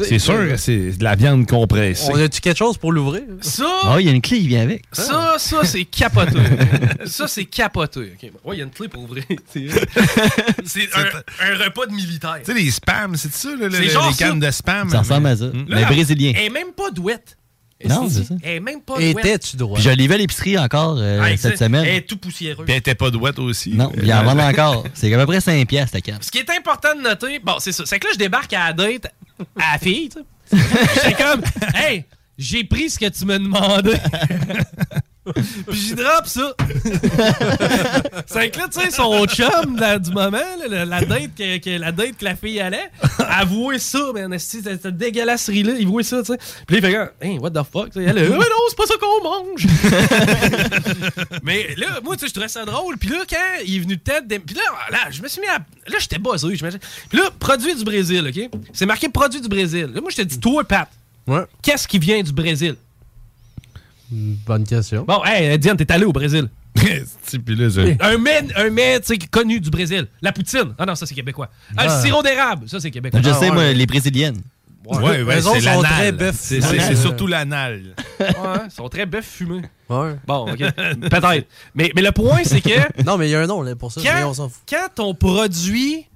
C'est sûr que c'est de la viande compressée. On a-tu quelque chose pour l'ouvrir? Ça, Ah, il y a une clé qui vient avec. ça, ça, c'est capoté. ça, c'est capoté. Ok, bon. Ouais, il y a une clé pour ouvrir. C'est un, un repas de militaire. Tu sais, les spams, c'est ça, là, C'est les, cannes ça. de spam? Ça ressemble à ça. Hmm. Mais brésilien. Elle est même pas douette. Non, c'est ça. Elle est même pas. Étais-tu droit? Puis je l'ai vu à l'épicerie encore euh, Ah, cette c'est- semaine. Elle est tout poussiéreux. Puis elle était pas douette aussi. Non, il en vend encore. C'est à peu près 5 piastres, ta canne. Ce qui est important de noter, bon, c'est ça. C'est que là, je débarque à la date à la fille, tu sais. J'étais comme, hey, j'ai pris ce que tu me demandais. Puis j'y drop ça. c'est que là, tu sais, son chum là, du moment, là, la, date que, que- la date que la fille allait, avouer ça, man. Cette dégueulasserie-là, il voit ça, tu sais. Puis là, il fait comme, hey, what the fuck? tu sais. Elle, est, mais non, c'est pas ça qu'on mange. mais là, moi, tu sais, je trouvais ça drôle. Puis là, quand il est venu de tête, puis là, là, je me suis mis à. Là, j'étais buzzé, j'imagine. Puis là, produit du Brésil, OK? C'est marqué produit du Brésil. Là, moi, je te dis, toi, Pat, Ouais. qu'est-ce qui vient du Brésil? Bonne question. Bon, hey, Diane, t'es allé au Brésil. Puis là, je- Un mets, un mets tu sais, connu du Brésil. La poutine. Ah non, ça, c'est québécois. Ah, le Ah. sirop d'érable. Ça, c'est québécois. Je Ah, sais, ouais. moi, les brésiliennes. Ouais, ouais, autres c'est sont l'anal. très bœuf C'est surtout l'anal. Ouais, ils sont très bœuf fumés. Ouais. Bon, OK. Peut-être. Mais, mais le point, c'est que Non, mais il y a un nom là, pour ça. mais on quand, s'en fout. quand ton produit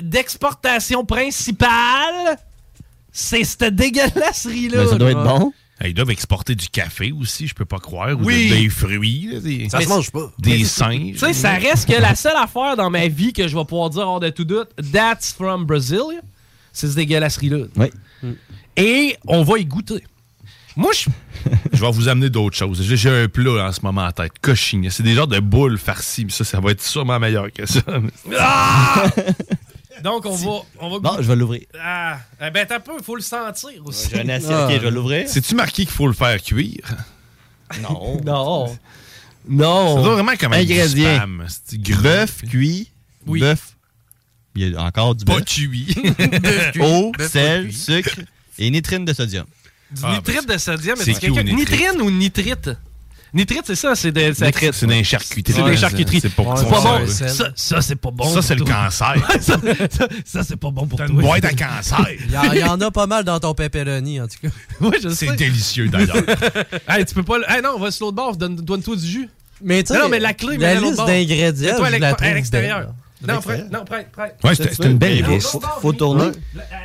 d'exportation principale, c'est cette dégueulasserie-là. Ça doit être bon. Ils doivent exporter du café aussi, je peux pas croire. Ou Oui. de- des fruits. là, des, Ça se mange pas. Des singes. Tu sais, ça reste que la seule affaire dans ma vie que je vais pouvoir dire hors de tout doute, that's from Brazil, c'est ce dégueulasserie-là. Oui. Et on va y goûter. Moi, je. Je vais vous amener d'autres choses. J'ai- J'ai un plat en ce moment en tête. Cochine. C'est des genres de boules farcies. mais Ça, ça va être sûrement meilleur que ça. Ah! Donc, on va. On va Bon, je vais l'ouvrir. Ah, eh ben, t'as peu, il faut le sentir aussi. J'ai un assiette. Ok, je vais l'ouvrir. C'est-tu marqué qu'il faut le faire cuire? Non. Non. Ça Non. doit vraiment comme un Ingrédients. C'est gras. Bœuf cuit. Oui. Bœuf. Il y a encore du Pas bœuf. cuit. Eau, Bœuf sel, pas sucre et nitrine de sodium. Du Ah, nitrite de sodium, mais c'est c'est qui ou quelqu'un- nitrite? Nitrine ou nitrite? Nitrite, c'est ça, c'est de- c'est c'est des charcuteries. C'est des charcuteries. C'est pas, bon. ça. C'est pas bon. Ça, c'est le cancer. ça, c'est pas bon pour toi. une boîte à cancer. Il y, en- il y en a pas mal dans ton pepperoni, en tout cas. Oui, je sais. C'est délicieux, d'ailleurs. Hey, tu peux pas. le- Hey, non, on va sur l'autre bord, donne- donne-toi du jus. Mais tu sais, Non, mais la clé, la liste d'ingrédients, je la l'ex- à trouve l'extérieur. Non, prête, non, prête, prête. Ouais, c'était une belle liste. Faut tourner.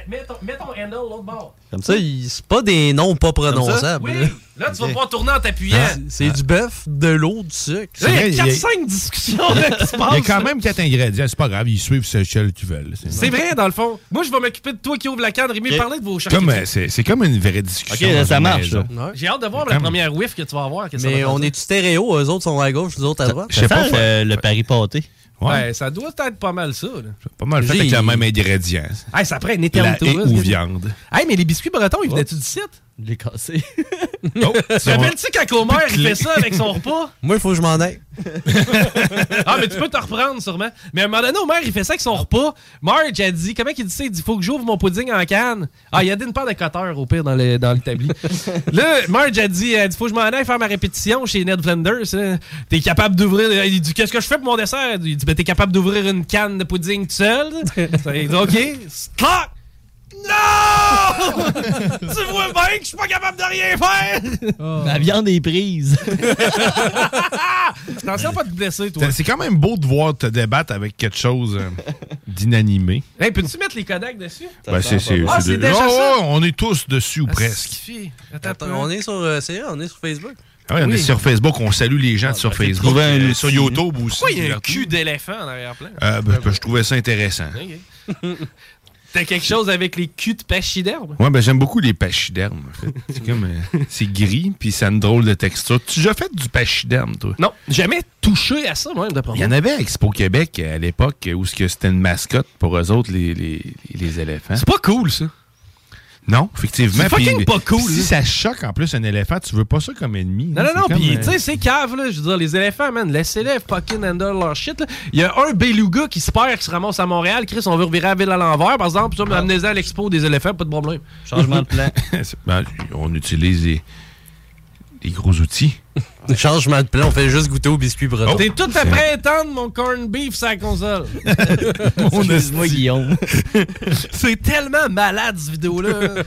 Mets ton, handle l'autre bord. Comme ça, c'est pas des noms pas prononçables. Oui. là. Tu vas pouvoir tourner en t'appuyant. Ah, C'est du bœuf, de l'eau, du sucre. Là, il y a vrai, il y a- 4-5 discussions là, qui se Il y a passent. quand même quatre ingrédients. C'est pas grave, ils suivent ce que tu veux. C'est vrai, dans le fond. Moi, je vais m'occuper de toi qui ouvre la canne. Rémi, Ok. parlez de vos Comme, charcuteries. euh, C'est c'est comme une vraie discussion. Ok, ça marche. J'ai hâte de voir la première whiff que tu vas avoir. Mais on est stéréo, eux autres sont à gauche, nous autres à droite. Je sais pas, le pari pâté. Ouais. Ouais, ça doit être pas mal ça. là. Pas mal fait avec le même ingrédient. Hey, ça prend une La éternité. et là, ou viande. Hey, mais les biscuits bretons, ils venaient-tu du site? Je l'ai cassé. Oh, rappelles-tu quand Homer il fait ça avec son repas? Moi, il faut que je m'en aille. Ah, mais tu peux te reprendre sûrement. Mais à un moment donné, Homer, il fait ça avec son repas. Marge a dit, comment il dit ça? Il dit, faut que j'ouvre mon pudding en canne. Ah, il y a une paire de cutters au pire dans le- dans l'établi. là, Marge a dit, elle dit, faut que je m'en aille faire ma répétition chez Ned Flanders. T'es capable d'ouvrir. Il dit, qu'est-ce que je fais pour mon dessert? Il dit, ben, t'es capable d'ouvrir une canne de pudding tout seul. Il dit, OK. Clac! Non! tu vois bien que je suis pas capable de rien faire! La viande est prise. Attention pas de te blesser, toi. C'est- quand même beau de voir te débattre avec quelque chose euh, d'inanimé. Hey, peux-tu mettre les Kodak dessus? Ben, c'est c'est- Ah, de- déjà Oh, ça? oh, on est tous dessus ou Ah, presque. Attends, on est sur, euh, on est sur Facebook. Ah ouais, on Oui. est sur Facebook, on salue les gens sur Facebook. trouvé un euh, sur YouTube aussi. Pourquoi il y a un cul d'éléphant en arrière-plan? Euh, ben, ben, je trouvais ça intéressant. Ok. T'as quelque chose avec les culs de pachyderme? Ouais, ben j'aime beaucoup les pachydermes. En fait. C'est comme euh, c'est gris puis ça a une drôle de texture. Tu as déjà fait du pachyderme, toi? Non, jamais touché à ça, moi, de Il y en avait à Expo Québec à l'époque où c'était une mascotte pour eux autres les, les, les éléphants. C'est pas cool, ça. Non, effectivement. C'est fucking puis- pas cool, Si là. ça choque en plus un éléphant, tu veux pas ça comme ennemi. Non, là. non, non, pis euh, tu sais, c'est cave, là. Je veux dire, les éléphants, man, laissez-les fucking handle leur shit, là. Il y a un beluga qui se perd, qui se ramasse à Montréal. Chris, on veut revirer la ville à l'envers, par exemple. Puis ça, amenez-en à l'expo des éléphants, pas de problème. Changement de plan. ben, on utilise des, des gros outils. Changement de plan, on fait juste goûter au biscuit breton. T'es tout après étendre mon corn beef sur la console. Excuse-moi, Guillaume. c'est tellement malade, cette vidéo-là.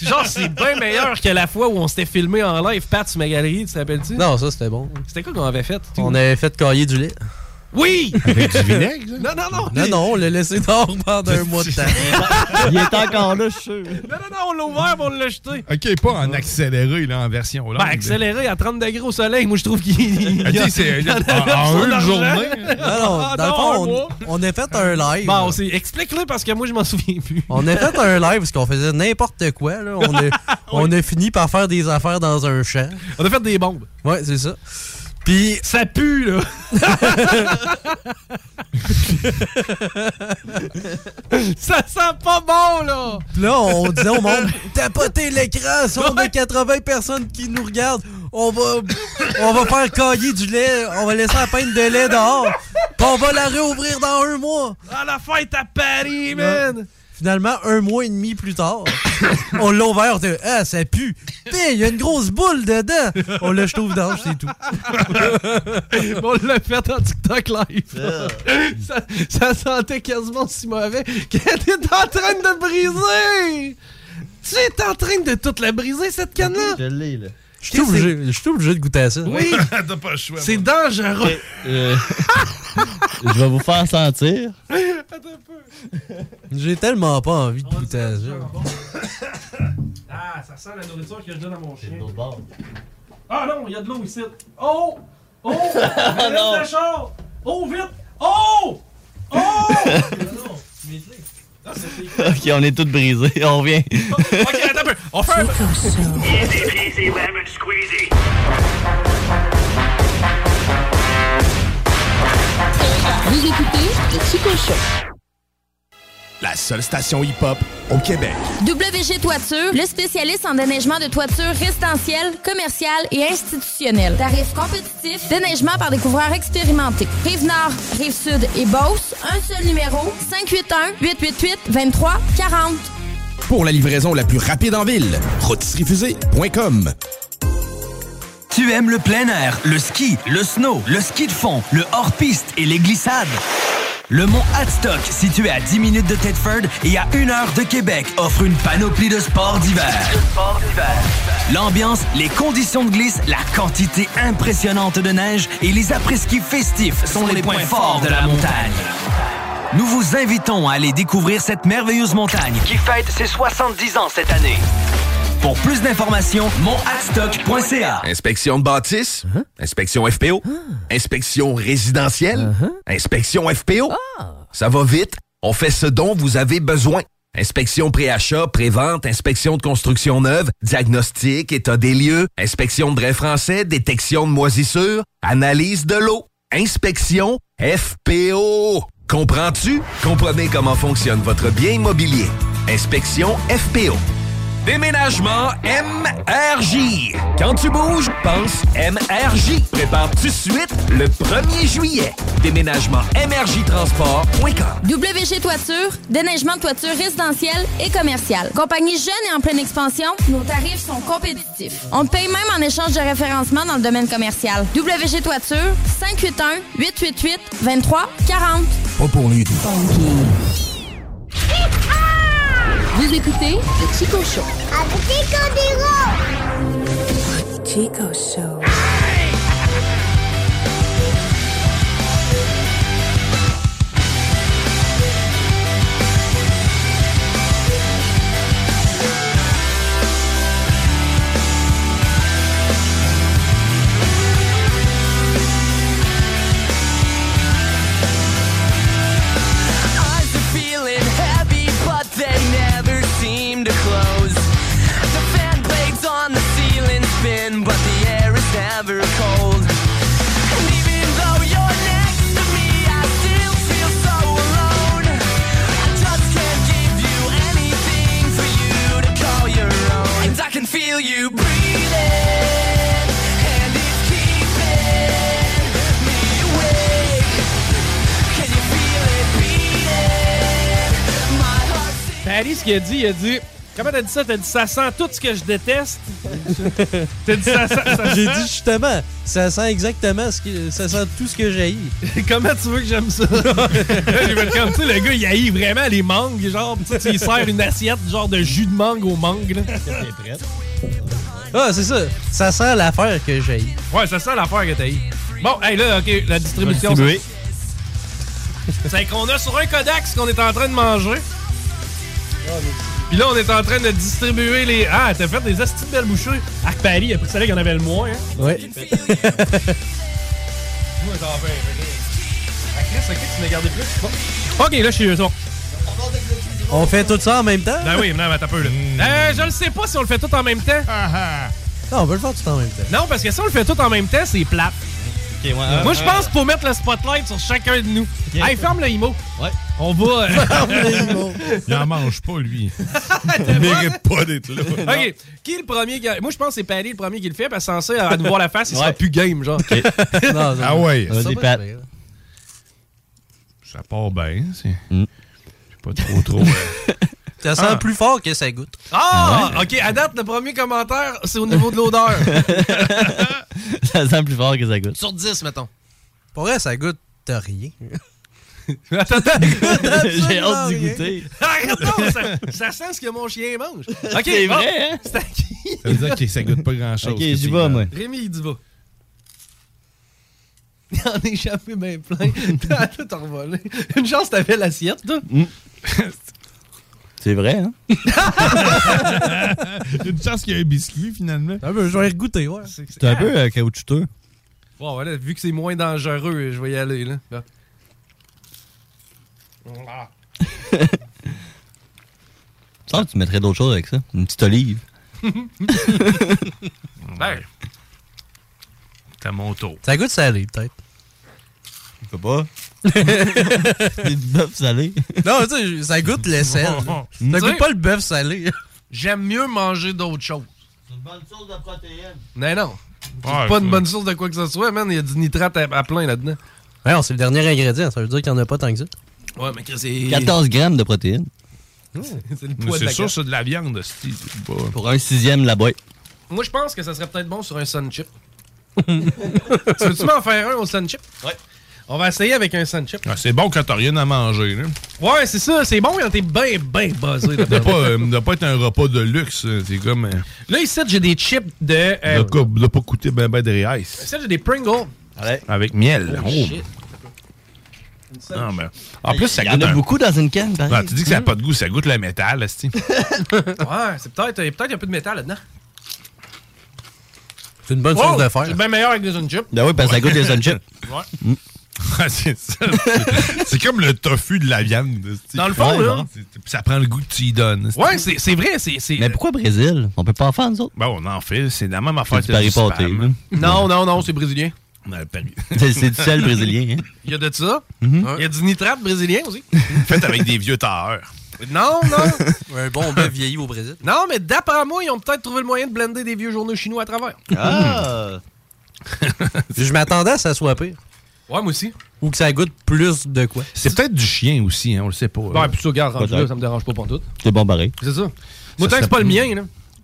Genre, c'est bien meilleur que la fois où on s'était filmé en live, Pat, sur ma galerie, tu te rappelles-tu? Non, ça, c'était bon. C'était quoi qu'on avait fait? On avait fait cailler du lait. Oui! Avec du vinaigre, Non, non, non! Non, non, on l'a laissé dehors pendant un mois de temps. Il est encore là, je suis sûr. Non, non, non, on l'a ouvert, on l'a jeté. OK, pas en accéléré, là, en version longue. Ben, accéléré à 30 degrés au soleil, moi, je trouve qu'il. Ah, sais, c'est- il y en une journée. Non, non, Ah, dans le non, fond, on, a fait un live. Bon, explique-le parce que moi, je m'en souviens plus. On a fait un live parce qu'on faisait n'importe quoi. Là. On, a, on a fini par faire des affaires dans un champ. On a fait des bombes. Ouais, c'est ça. Puis. Ça pue, là. Ça sent pas bon, là. Puis là, on disait au monde tapotez l'écran, si on a 80 personnes qui nous regardent, on va, on va faire cailler du lait, on va laisser la peine de lait dehors, puis on va la réouvrir dans un mois. À la fête à Paris, man. Finalement, un mois et demi plus tard, on l'a ouvert, on dit Ah, ça pue! Putain, il y a une grosse boule dedans! On l'a jeté au vidange, c'est tout. on l'a fait en TikTok live. ça, ça sentait quasiment si mauvais qu'elle était en train de briser. Tu es en train de toute la briser, cette canne-là? Je l'ai, là. Je suis obligé, je suis obligé de goûter à ça. Oui. T'as pas le choix. C'est dangereux. Euh, je vais vous faire sentir. J'ai tellement pas envie de goûter à ça. Ah, ça sent la nourriture que je donne à mon chien. Ah non, il y a de l'eau ici. Oh! Oh! Le char! Oh, vite! Oh! Oh! non, mais ok, on est tous brisés. On revient. Ok, attends un peu. On fait un... Vous écoutez le Chico Show. La seule station hip-hop au Québec. WG Toiture, le spécialiste en déneigement de toiture résidentielle, commerciale et institutionnelle. Tarifs compétitifs, déneigement par des couvreurs expérimentés. Rive-Nord, Rive-Sud et Beauce, un seul numéro, 581-888-2340. Pour la livraison la plus rapide en ville, rotisseriefusée.com. Tu aimes le plein air, le ski, le snow, le ski de fond, le hors-piste et les glissades? Le mont Hadstock, situé à 10 minutes de Thetford et à 1 heure de Québec, offre une panoplie de sports d'hiver. L'ambiance, les conditions de glisse, la quantité impressionnante de neige et les après-ski festifs sont les points forts de la montagne. nous vous invitons à aller découvrir cette merveilleuse montagne qui fête ses 70 ans cette année. Pour plus d'informations, monadstock.ca. Inspection de bâtisse, inspection FPO, inspection résidentielle, inspection FPO. Ça va vite, on fait ce dont vous avez besoin. Inspection pré-achat, pré-vente, inspection de construction neuve, diagnostic, état des lieux, inspection de drain français, détection de moisissures, analyse de l'eau, inspection FPO. Comprends-tu? Comprenez comment fonctionne votre bien immobilier. Inspection FPO. Déménagement MRJ. Quand tu bouges, pense MRJ. Prépare tout de suite le 1er juillet. Déménagement MRJtransport.com. WG Toiture, déneigement de toiture résidentielle et commerciale. Compagnie jeune et en pleine expansion, nos tarifs sont compétitifs. On te paye même en échange de référencement dans le domaine commercial. WG Toiture, 581-888-2340. Pas pour lui. Vous écoutez le Chico Show. Chico Show. Eyes Paris, ce qu'il a dit, il a dit. Comment t'as dit ça? T'as dit ça sent tout ce que je déteste? t'as dit ça sent. ça J'ai dit justement, ça sent exactement ce que ça sent tout ce que j'ai. Comment tu veux que j'aime ça? J'ai fait comme, tu sais, le gars, il haït vraiment les mangues, genre, tu sais, lui sers une assiette, genre de jus de mangue aux mangues, là. Ah, c'est ça. Ça sent l'affaire que j'ai. Ouais, ça sent l'affaire que t'as eu. Bon, hey, là, OK, la distribution. C'est qu'on a sur un Kodax qu'on est en train de manger. Puis là, on est en train de distribuer les. Ah, t'as fait des astis de belles bouchées. Ah, Paris, il a pris celle-là qu'il y en avait le moins, hein. Ouais. Moi, j'en fais. Ah, Chris, ok, tu m'as gardé plus. Bon. Ok, là, je suis. bon. On fait tout ça en même temps? Ben oui, non, mais t'as peu, là. Euh, je le sais pas si on le fait tout en même temps. Non, on va le faire tout en même temps. Non, parce que si on le fait tout en même temps, c'est plate. ouais, Moi, je pense qu'il faut mettre le spotlight sur chacun de nous. Hey, ferme le IMO. Ouais. On va. euh, Il en mange pas, lui. Il mérite pas d'être là. OK. Qui est le premier qui a- Moi, je pense que c'est Paris le premier qui le fait, parce que censé, à nous voir la face, il sera Ouais. plus game, genre. Non, Ah ouais. Vas-y, Ça vrai. Ça part bien. C'est Mm. Pas trop, trop. euh, Ça sent Ah. plus fort que ça goûte. Ah! OK, à date, le premier commentaire, c'est au niveau de l'odeur. Ça sent plus fort que ça goûte. Sur 10, mettons. Pour vrai, ça goûte de rien. Attends. J'ai hâte d'y rien. goûter. Arrête donc, ça, ça sent ce que mon chien mange. OK, C'est bon. vrai, hein? C'est à qui? Ça veut dire que ça goûte pas grand-chose. Ok, que j'y vais, moi. Rémi, il dit va. Il en a échappé bien plein. T'as tout envolé. Une chance, t'avais l'assiette, toi? C'est vrai, hein? Une chance qu'il y a un biscuit, finalement. Ah, ben, je vais y regoûter, ouais. C'est un peu euh, caoutchouteux. Bon, voilà, vu que c'est moins dangereux, je vais y aller, là. Là. Ah. Ça, tu mettrais d'autres choses avec ça. Une petite olive. Ben, C'est à mon tour. Ça goûte salé, peut-être. Je peux pas. C'est du bœuf salé. Non, tu sais, ça goûte le sel. Ça goûte pas le bœuf salé. j'aime mieux manger d'autres choses. C'est une bonne source de protéines. Mais non. C'est Ouais, pas une bonne source de quoi que ce soit, man. Il y a du nitrate à, à plein là-dedans. Ouais, non, c'est le dernier ingrédient. Ça veut dire qu'il n'y en a pas tant que ça. Ouais, mais c'est. 14 grammes de protéines. C'est le poids de C'est la sûr, c'est de la viande, c'est pas- Pour un sixième la boîte. Moi, je pense que ça serait peut-être bon sur un sun chip. tu veux-tu m'en faire un au sun chip? Ouais. On va essayer avec un sun chip. Ah, c'est bon quand t'as rien à manger. Là. Ouais, c'est ça. C'est bon quand t'es bien, bien buzzé. Ça doit pas, euh, doit pas être un repas de luxe. C'est comme. euh, Là, ici, j'ai des chips de. ça Euh, doit pas- doit pas coûter ben ben de rice. ici, j'ai des Pringles. Allez. Avec miel. Oh. Shit. Non, mais en plus, ça Il y en goûte a un- beaucoup dans une canne. Ouais, tu dis que ça n'a pas de goût, ça goûte le métal, esti. Ouais, c'est peut-être peut un peu de métal là-dedans. C'est une bonne Oh, chose de faire. C'est bien meilleur avec des on chips. Ben oui, parce que ça goûte les sun chips. Ouais. Ouais, c'est ça. C'est- C'est comme le tofu de la viande. Dans le fond, Ouais, là. Ça prend le goût que tu y donnes. Ouais, c'est vrai. Mais pourquoi Brésil? On peut pas en faire, nous autres? Ben, on en fait. C'est la même affaire C'est du Paris pâté. Non, non, non, c'est brésilien. C'est du sel brésilien, hein? Il y a de ça. Mhm. Il y a du nitrate brésilien aussi. Fait avec des vieux tailleurs. Non, non. Un bon bœuf vieilli au Brésil. Non, mais d'après moi, ils ont peut-être trouvé le moyen de blender des vieux journaux chinois à travers. Ah! Je m'attendais à que ça soit pire. Ouais, moi aussi. Ou que ça goûte plus de quoi? C'est peut-être du chien aussi, hein, on le sait pas. Ouais, puis ça, regarde, rendu Peut-être. là, ça me dérange pas pour tout. C'est bon pareil. C'est ça. Moi, tant que c'est pas le mien, là.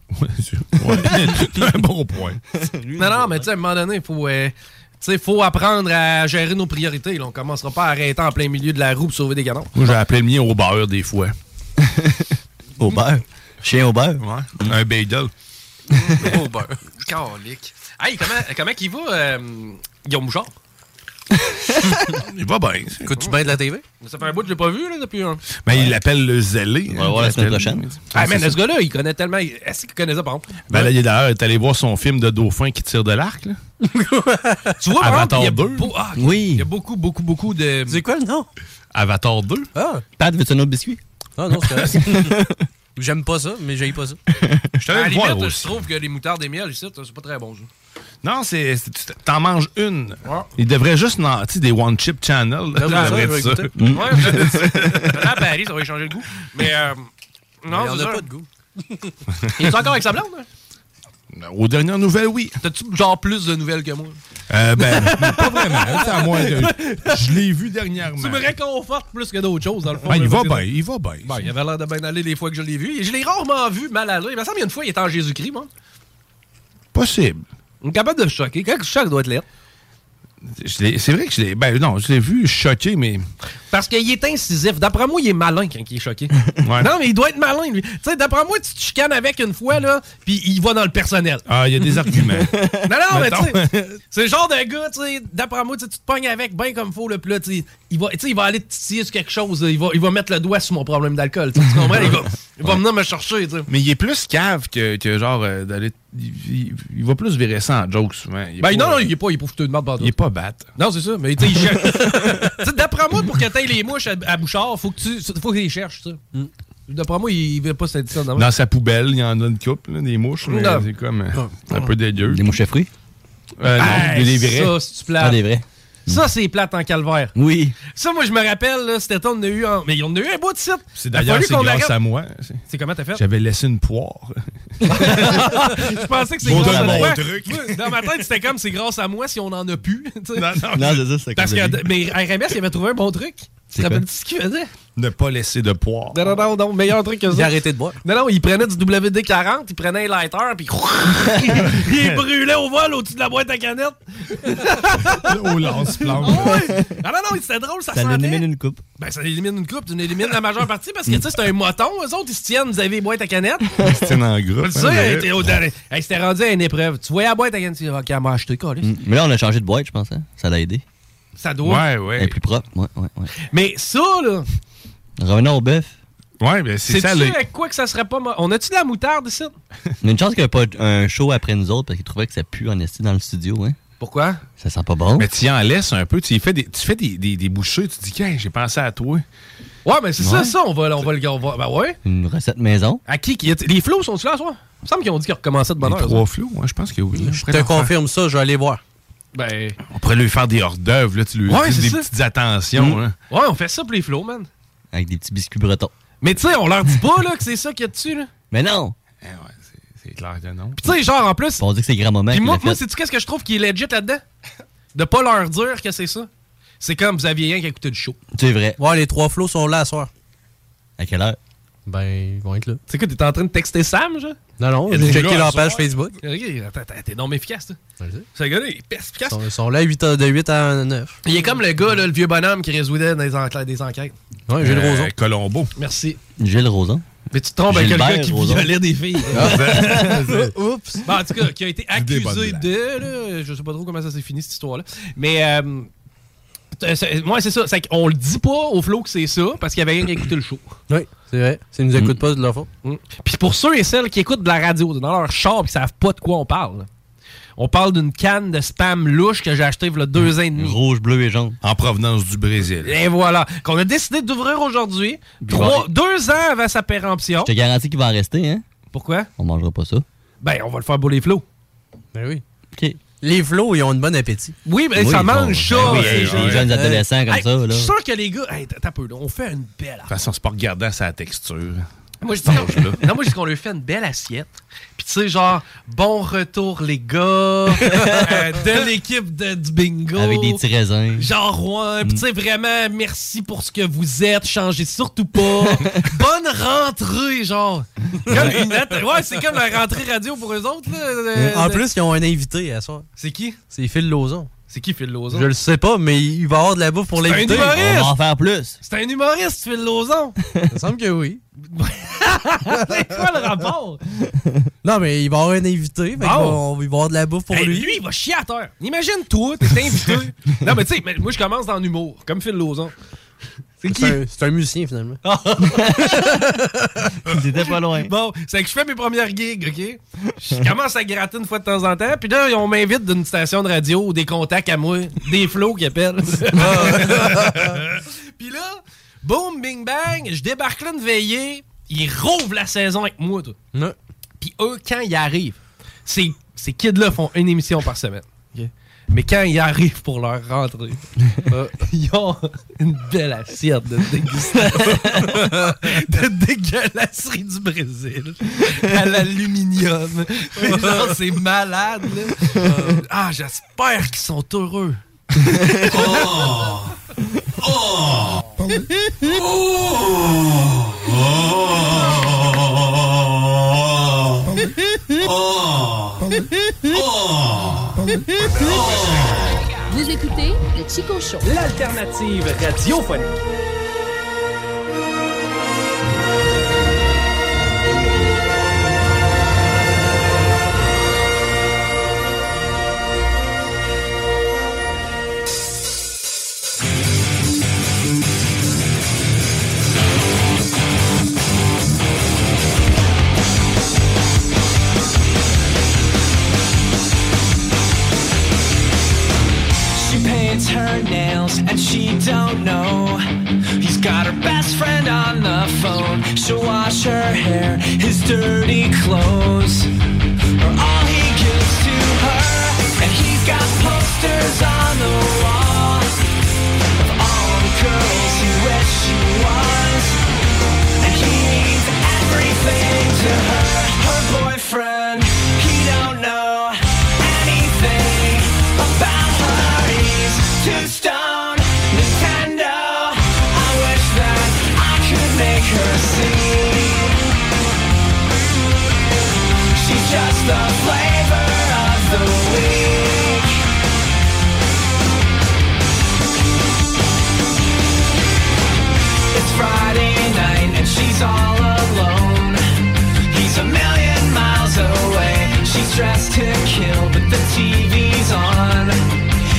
Ouais, c'est- ouais. un bon point. Non, non, mais tu sais, à un moment donné, il faut. euh, tu sais, faut apprendre à gérer nos priorités. Là. On commencera pas à arrêter en plein milieu de la roue pour sauver des canons. Moi, j'ai appelé le mien au beurre des fois. Au beurre? Chien au beurre? Ouais. Un bagel. Oh, ben. Calique. Hey, comment, comment il va, euh, Guillaume Bouchard? Il va bien. Écoutes-tu bien de la TV? Ça fait un bout que je l'ai pas vu, là, depuis un. Ben, il l'appelle le zélé. On va voir la semaine prochaine. Ah, man, ce gars-là, il connaît tellement. Est-ce qu'il connaît ça, par exemple? Ben là, il est d'ailleurs est allé voir son film de dauphin qui tire de l'arc. là. Tu vois, Avatar exemple, il y a 2. beau- ah, Oui. Il y a beaucoup, beaucoup, beaucoup de. C'est quoi le nom? Avatar 2. Ah! Pat, veux-tu un autre biscuit? Ah non, c'est correct. J'aime pas ça, mais j'aille pas ça. Je À la limite, je trouve que les moutardes et miel, ici, c'est pas très bon. Non, c'est t'en manges une. Ouais. Il devrait juste, non, tu sais, des One Chip Channel. là, Ah, ça ça, devrait je vais être ça. écouter. Mm. Ouais, à Paris, ça va changer le goût. Mais, euh, non, Il y en c'est a ça. pas de goût. Il est encore avec sa blonde? hein? Aux dernières nouvelles, oui. T'as-tu genre plus de nouvelles que moi? Euh, ben, pas vraiment. C'est à moi de- Je l'ai vu dernièrement. Tu me réconfortes plus que d'autres choses, dans le fond. Ah, il va bien, il va bien. Ben, il avait l'air de bien aller les fois que je l'ai vu. Et je l'ai rarement vu mal aller. Il me semble qu'il y a une fois, il était en Jésus-Christ, moi. Possible. Est capable de me choquer. Quand je choque, doit être l'ai- C'est vrai que je l'ai. Ben non, je l'ai vu choqué, mais. Parce qu'il est incisif. D'après moi, il est malin quand il est choqué. Ouais. Non, mais il doit être malin, lui. Tu sais, d'après moi, tu te chicanes avec une fois, là, puis il va dans le personnel. Ah, il y a des arguments. Non, non, mais tu sais, c'est le genre de gars, tu sais, d'après moi, tu te pognes avec bien comme faut, le plat, tu il va, tu sais, il va aller te titiller sur quelque chose, il va, il va mettre le doigt sur mon problème d'alcool, tu comprends? Il va, il va venir me chercher, tu sais. Mais il est plus cave que, que genre euh, d'aller. Il, va plus virer ça en joke souvent. Il Ben pas- non, non, il est pas, il est pas foutu de merde Il est pas bat. Non, c'est ça, mais tu sais, il cherche. Tu sais, d'après moi, pour que t'ailles les mouches à, à Bouchard, faut que tu, faut qu'il les cherche, ça. D'après moi, il veut pas cette ça dans Dans sa poubelle, il y en a une couple, là, des mouches. C'est comme euh, un peu dégueu. Des mouches à fruits? Euh, non, Hey, des vrais. Ça, c'est. Ah, des vrais. Ça, c'est plate en calvaire. Oui. Ça, moi, je me rappelle, là, c'était on en a eu un. Mais on en a eu un bout de site. C'est d'ailleurs c'est grâce arrête- à moi. C'est comment t'as fait? J'avais laissé une poire. je pensais que c'est Bon, grâce à moi. truc. Dans ma tête, c'était comme c'est grâce à moi si on en a plus. Non, non. Non, c'est ça, c'est Parce comme que, ça. mais RMS, il avait trouvé un bon truc. Tu C'est te quoi? rappelles ce qu'il faisait? Ne pas laisser de poire. Non, non, non, non, meilleur truc que ça. Il a arrêté de boire. Non, non, il prenait du WD-40, il prenait un lighter, puis il brûlait au vol au-dessus de la boîte à canettes. Au lance-flamme. Ah ouais. Ah non, non, c'était drôle, ça, Ça sentait. élimine une coupe. Ben, ça élimine une coupe, tu élimines la majeure partie parce que, tu sais, c'est un moton. Eux autres, ils se tiennent, vous avez les boîtes à canettes. C'était en groupe. Ça, hein, il mais- était au dernier. Hey, c'était rendu à une épreuve. Tu voyais la boîte à canettes, tu dis, OK, elle m'a acheté, quoi, Mm. Mais là, on a changé de boîte, je pense. hein. Ça l'a aidé. Ça doit. Ouais, Elle est ouais. plus propre. Ouais, ouais, ouais. Mais ça, là, Revenons au bœuf? Ouais, ben c'est ça. là. avec quoi que ça serait pas. On a-tu de la moutarde ici? Mais une chance qu'il n'y a pas un show après nous autres parce qu'il trouvait que ça pue en esti dans le studio. Hein. Pourquoi? Ça sent pas bon. Mais tu y en laisses un peu. Tu y fais des, tu fais des, des, des bouchées. Tu te dis, Hey, j'ai pensé à toi. Ouais, mais c'est ça, Ouais. ça, on va, on va le on va- Ben ouais. Une recette maison. À qui? qui les flots sont-ils là, ce soir? Il me semble qu'ils ont dit qu'ils recommençaient de bonne Les heure. trois flots, ouais, je pense que oui. Je te confirme ça, je vais aller voir. Ben. On pourrait lui faire des hors d'œuvre. là, Tu lui Ouais, dis c'est des ça. petites attentions. Mm. là. Ouais, on fait ça pour les flots, man. Avec des petits biscuits bretons. Mais tu sais, on leur dit pas, là, que c'est ça qu'il y a dessus, là. Mais non! Eh ouais, c'est- c'est clair que non. Pis tu sais, genre, en plus. On dit que c'est grand-maman Puis moi, moi sais-tu qu'est-ce que je trouve qui est legit là-dedans? De pas leur dire que c'est ça. C'est comme vous aviez rien qui a écouté du show. C'est vrai. Ouais, les trois flots sont là à soir. À quelle heure? Ben, ils vont être là. C'est quoi, t'es en train de texter Sam, genre? Non, non, j'ai checké leur page soir? Facebook. T'es non efficace, toi. Sais. Ce gars-là, il est perspicace. Ils sont, ils sont là 8 à- de 8 à 9. Il est comme le gars, là, le vieux bonhomme qui résoudait dans les enquêtes- des enquêtes. Ouais, le Euh, roson. Colombo. Merci. Gilles Roson. Mais tu te trompes avec quelqu'un qui Rozon. violait des filles. Oups. Bon, en tout cas, qui a été accusé de. Là, je sais pas trop comment ça s'est fini, cette histoire-là. Mais. euh, Euh, c'est- Ouais, c'est ça. C'est qu'on le dit pas au flow que c'est ça parce qu'il y avait rien qui écouté le show. Oui, c'est vrai. S'ils nous écoutent pas, c'est de leur faute. Puis pour ceux et celles qui écoutent de la radio dans leur char et qui savent pas de quoi on parle, on parle d'une canne de spam louche que j'ai acheté il y a deux ans et demi. Rouge, bleu et jaune. En provenance du Brésil. Et voilà, qu'on a décidé d'ouvrir aujourd'hui, trois- deux ans avant sa péremption. Je te garantis qu'il va en rester, hein? Pourquoi? On mangera pas ça. Ben, on va le faire pour les flots. Ben oui. OK. Les flots, ils ont un bon appétit. Oui, mais ça mange ça. Ben oui, ces les gens. jeunes adolescents comme Hey, ça, là. Je suis sûr que les gars, hey, t'as peu, là, on fait une belle De toute façon, c'est pas regardant sa texture. Moi, je dis, non, non, moi, je dis qu'on lui fait une belle assiette. Puis, tu sais, genre, bon retour, les gars, euh, de l'équipe de- du bingo. Avec des petits raisins. Genre, ouais. Puis, tu sais, vraiment, merci pour ce que vous êtes. Changez surtout pas. Bonne rentrée, genre. Comme une note- ouais, c'est comme la rentrée radio pour eux autres, là. Euh, en de- plus, ils ont un invité à soir. C'est qui? C'est Phil Lozon. C'est qui Phil Lozon? Je le sais pas, mais il va avoir de la bouffe pour C'est un l'inviter. humoriste! On va en faire plus. C'est un humoriste, Phil Lozon. Il me semble que oui. c'est quoi le rapport? Non, mais il va avoir un invité. fait qu'il va- Bon. on va- il va avoir de la bouffe pour Hey, lui. lui, il va chier à terre. Imagine toi, t'es invité. non, mais tu sais, mais moi, je commence dans l'humour, comme Phil Lozon. C'est qui? C'est un musicien, finalement. T'étais pas loin. Bon, c'est que je fais mes premières gigs, OK? Je commence à gratter une fois de temps en temps, puis là, on m'invite d'une station de radio ou des contacts à moi, des flots qui appellent. puis là, boum, bing bang, je débarque là une veillée, ils rouvrent la saison avec moi, toi. Puis eux, quand ils arrivent, ces, ces kids-là font une émission par semaine. Mais quand ils arrivent pour leur rentrée, euh, ils ont une belle assiette de dégustation. de dégueulasserie du Brésil. À l'aluminium. Mais genre, c'est malade, là. Euh, ah, j'espère qu'ils sont heureux. oh! Oh! Vous écoutez le Chico Show. L'alternative radiophonique. Her nails and she don't know. He's got her best friend on the phone. She'll wash her hair, his dirty clothes. Or all he gives to her. And he's got posters on the wall of all the girls he wished she was. And he means everything to. Her dressed to kill, but the TV's on.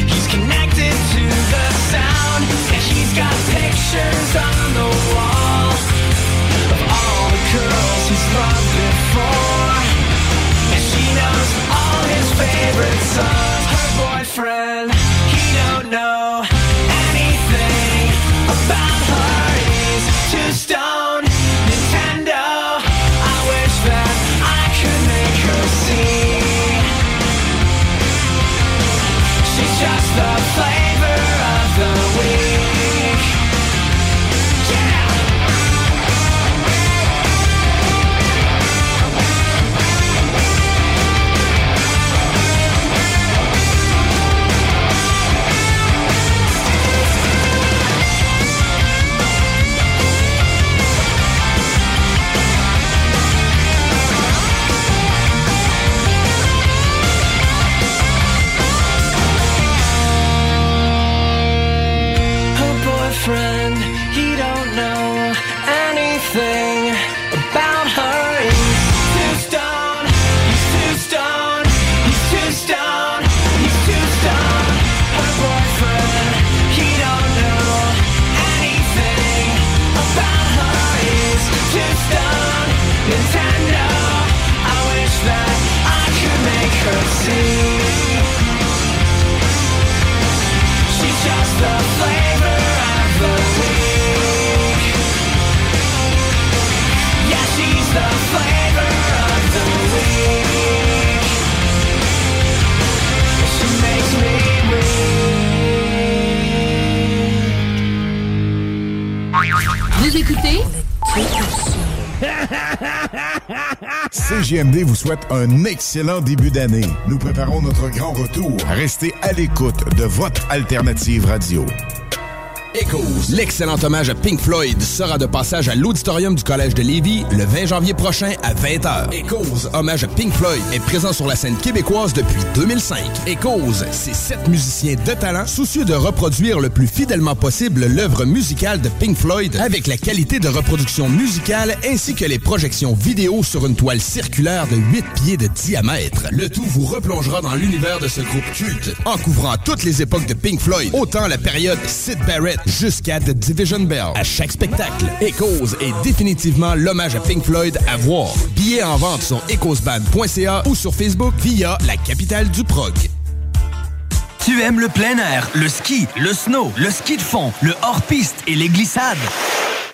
He's connected to the sound, and he's got pictures écoutez? CGMD vous souhaite un excellent début d'année. Nous préparons notre grand retour. Restez à l'écoute de votre alternative radio. Echoes, l'excellent hommage à Pink Floyd sera de passage à l'auditorium du Collège de Lévis le 20 janvier prochain à 20h. Echoes, hommage à Pink Floyd, est présent sur la scène québécoise depuis 2005. Echoes, c'est sept musiciens de talent soucieux de reproduire le plus fidèlement possible l'œuvre musicale de Pink Floyd avec la qualité de reproduction musicale ainsi que les projections vidéo sur une toile circulaire de 8 pieds de diamètre. Le tout vous replongera dans l'univers de ce groupe culte en couvrant toutes les époques de Pink Floyd, autant la période Sid Barrett jusqu'à The Division Bell. À chaque spectacle, Echoes est définitivement l'hommage à Pink Floyd à voir. Billets en vente sur echoesband.ca ou sur Facebook via la capitale du prog. Tu aimes le plein air, le ski, le snow, le ski de fond, le hors-piste et les glissades?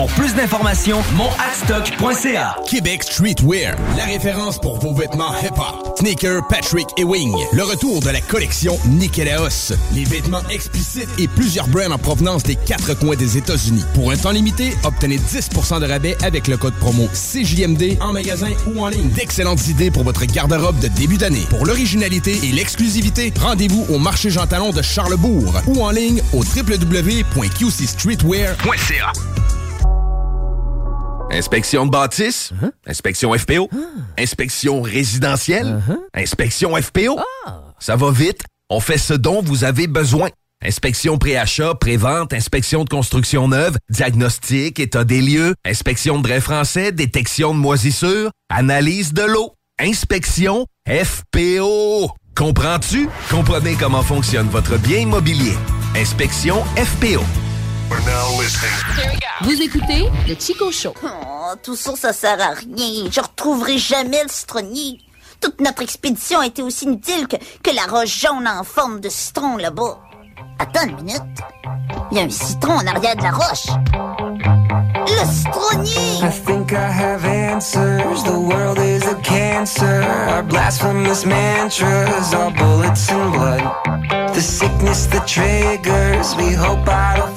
Pour plus d'informations, monadstock.ca. Québec Streetwear, la référence pour vos vêtements hip-hop. Sneaker, Patrick et Wing. Le retour de la collection Nikélaos. Les vêtements explicites et plusieurs brands en provenance des quatre coins des États-Unis. Pour un temps limité, obtenez 10% de rabais avec le code promo CJMD en magasin ou en ligne. D'excellentes idées pour votre garde-robe de début d'année. Pour l'originalité et l'exclusivité, rendez-vous au marché Jean Talon de Charlebourg ou en ligne au www.qcstreetwear.ca. Inspection de bâtisse, inspection FPO, inspection résidentielle, inspection FPO. Ça va vite, on fait ce dont vous avez besoin. Inspection pré-achat, pré-vente, inspection de construction neuve, diagnostic, état des lieux, inspection de drain français, détection de moisissures, analyse de l'eau, inspection FPO. Comprends-tu? Comprenez comment fonctionne votre bien immobilier. Inspection FPO. Vous écoutez le Chico Show. Oh, tout ça, ça sert à rien. Je retrouverai jamais le citronnier. Toute notre expédition a été aussi inutile que, que la roche jaune en forme de citron là-bas. Attends une minute. Il y a un citron en arrière de la roche. Le citronnier! I think I have answers. The world is a cancer. Our blasphemous mantras are bullets and blood. The sickness that triggers. We hope idle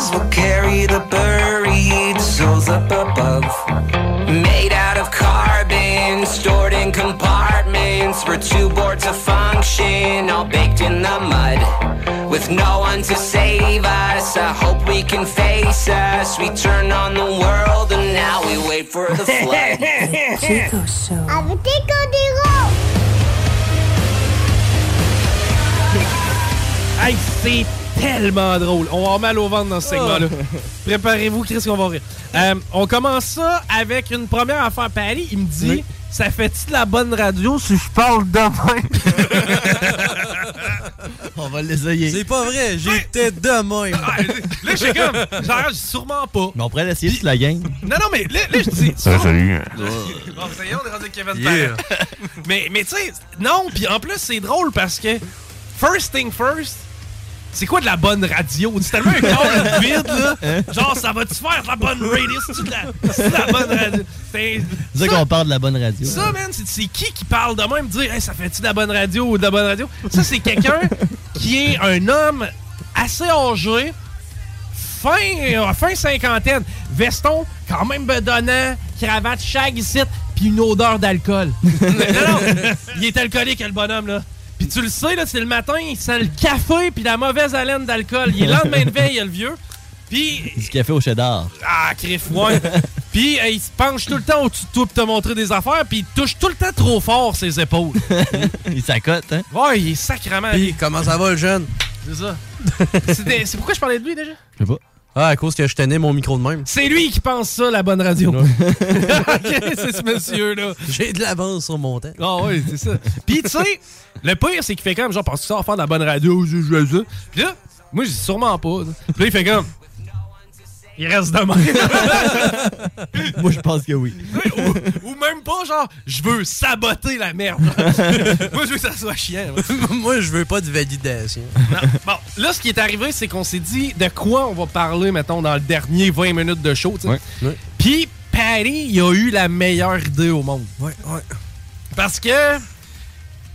figures will carry the buried souls up above. Made out of carbon, stored in compartments. We're too bored to function, all baked in the mud. With no one to save us, I hope we can face us. We turn on the world and now we wait for the flood. Chico Show. Avec des codéraux! Hey, c'est tellement drôle. On va avoir mal au ventre dans ce segment-là. Préparez-vous, Chris, qu'on va rire. Euh, on commence ça avec une première affaire. Paris, il me dit Ça fait-tu de la bonne radio si je parle demain? On va l'essayer. C'est pas vrai, j'étais de même. Là, je suis comme Genre, sûrement pas. Mais on pourrait l'essayer sur la gang. Non, non, mais là, là, je dis. Ça, salut. Bon, ça y est, on est rendu avec Kevin Yeah. Mais, mais tu sais, non, puis en plus, c'est drôle parce que, first thing first, c'est quoi de la bonne radio? C'est tellement un corps vide, là? Genre, ça va-tu faire de la bonne radio? C'est-tu de la, c'est de la bonne radio? C'est C'est ça qu'on parle de la bonne radio. ça, man, c'est c'est qui qui parle de même, dire, hey, ça fait-tu de la bonne radio ou de la bonne radio? Ça, c'est quelqu'un qui est un homme assez âgé, fin, euh, fin cinquantaine, veston quand même bedonnant, cravate shag ici, puis une odeur d'alcool. non, non, il est alcoolique, le bonhomme, là. Puis tu le sais, là, c'est le matin, il sent le café puis la mauvaise haleine d'alcool. Il est lendemain de veille, le vieux. Puis Du café au cheddar. ah, crif, ouais. Puis euh, il se penche tout le temps au-dessus de toi pour te montrer des affaires, puis il touche tout le temps trop fort ses épaules. il s'accote, hein? Ouais, il est sacrément. Puis, comment ça va, le jeune? C'est ça. C'est pourquoi je parlais de lui déjà? Je sais pas. Ah, à cause que je tenais mon micro de même. C'est lui qui pense ça, la bonne radio. ok, c'est ce monsieur-là. J'ai de l'avance sur mon temps. Ah oui, c'est ça. Puis tu sais, le pire, c'est qu'il fait comme genre, parce que ça va faire de la bonne radio, je à ça. Puis là, moi, je dis sûrement pas. Puis là, il fait comme. Il reste de même. Moi, je pense que oui. ou, ou même pas, genre, je veux saboter la merde. moi, je veux que ça soit chiant. moi. Je veux pas de validation. Bon, là, ce qui est arrivé, c'est qu'on s'est dit de quoi on va parler, mettons, dans le dernier 20 minutes de show. tu sais. Puis, Patty, il a eu la meilleure idée au monde. Ouais, ouais. Parce que.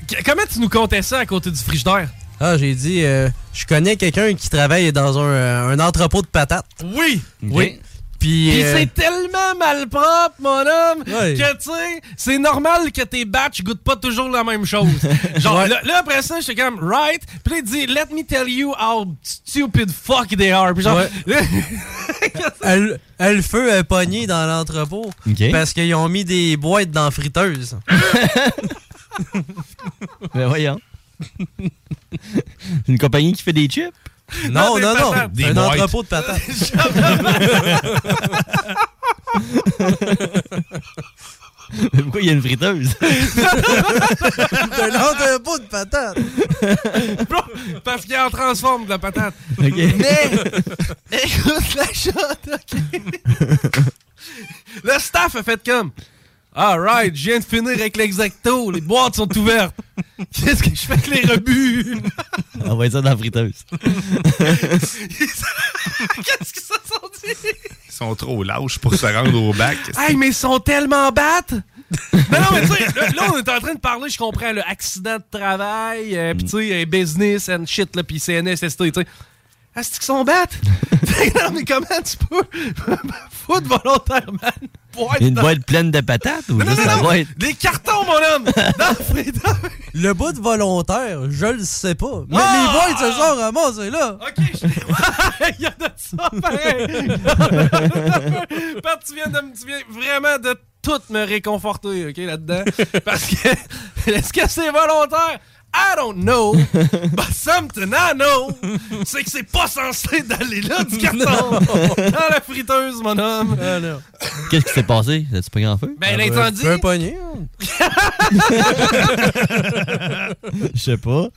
que- Comment tu nous comptais ça à côté du frigidaire? Ah, j'ai dit, euh, je connais quelqu'un qui travaille dans un, euh, un entrepôt de patates. Oui! Oui. Puis, Puis euh, c'est tellement malpropre, mon homme, Ouais. que tu sais, c'est normal que tes batchs goûtent pas toujours la même chose. Genre, Ouais. là, là, après ça, j'étais comme, right? Puis là, il dit, let me tell you how stupid fuck they are. Puis genre, elle, elle, le feu est pogné dans l'entrepôt parce qu'ils ont mis des boîtes dans la friteuse. Ben voyons. Une compagnie qui fait des chips? Non, non, non. Des un boîtes. entrepôt de patates. Mais pourquoi il y a une friteuse? un entrepôt de patates. Bro, parce qu'il en transforme de la patate. Ok. Mais, écoute la shot, OK? Le staff a fait comme, alright, je viens de finir avec l'exacto, les boîtes sont ouvertes. Qu'est-ce que je fais avec les rebuts? Envoie ça dans la friteuse. Qu'est-ce qu'ils se sont dit? Ils sont trop lâches pour se rendre au bac. Hey, mais ils sont tellement battes! non, non, mais tu sais, là, là, on est en train de parler, je comprends, le accident de travail, euh, pis tu sais, business and shit, là, pis CNSST, tu sais. Est-ce qu'ils sont battes? non, mais comment tu peux foutre volontairement une boîte Une dans- boîte pleine de patates ou Non, juste non, la non, boîte? Des cartons, mon homme! Dans le bout de volontaire, je le sais pas. Mais Ah! les boîtes se sont ramassées là. Ok, je Il y a de ça, pareil! Pat, tu viens, de, tu viens vraiment de tout me réconforter, ok, là-dedans. Parce que, est-ce que c'est volontaire? I don't know, but something I know, c'est que c'est pas censé d'aller là du carton dans la friteuse, mon homme. Qu'est-ce qui s'est passé? As-tu pris en feu? Ben, l'incendie. Un pogné. Je sais pas.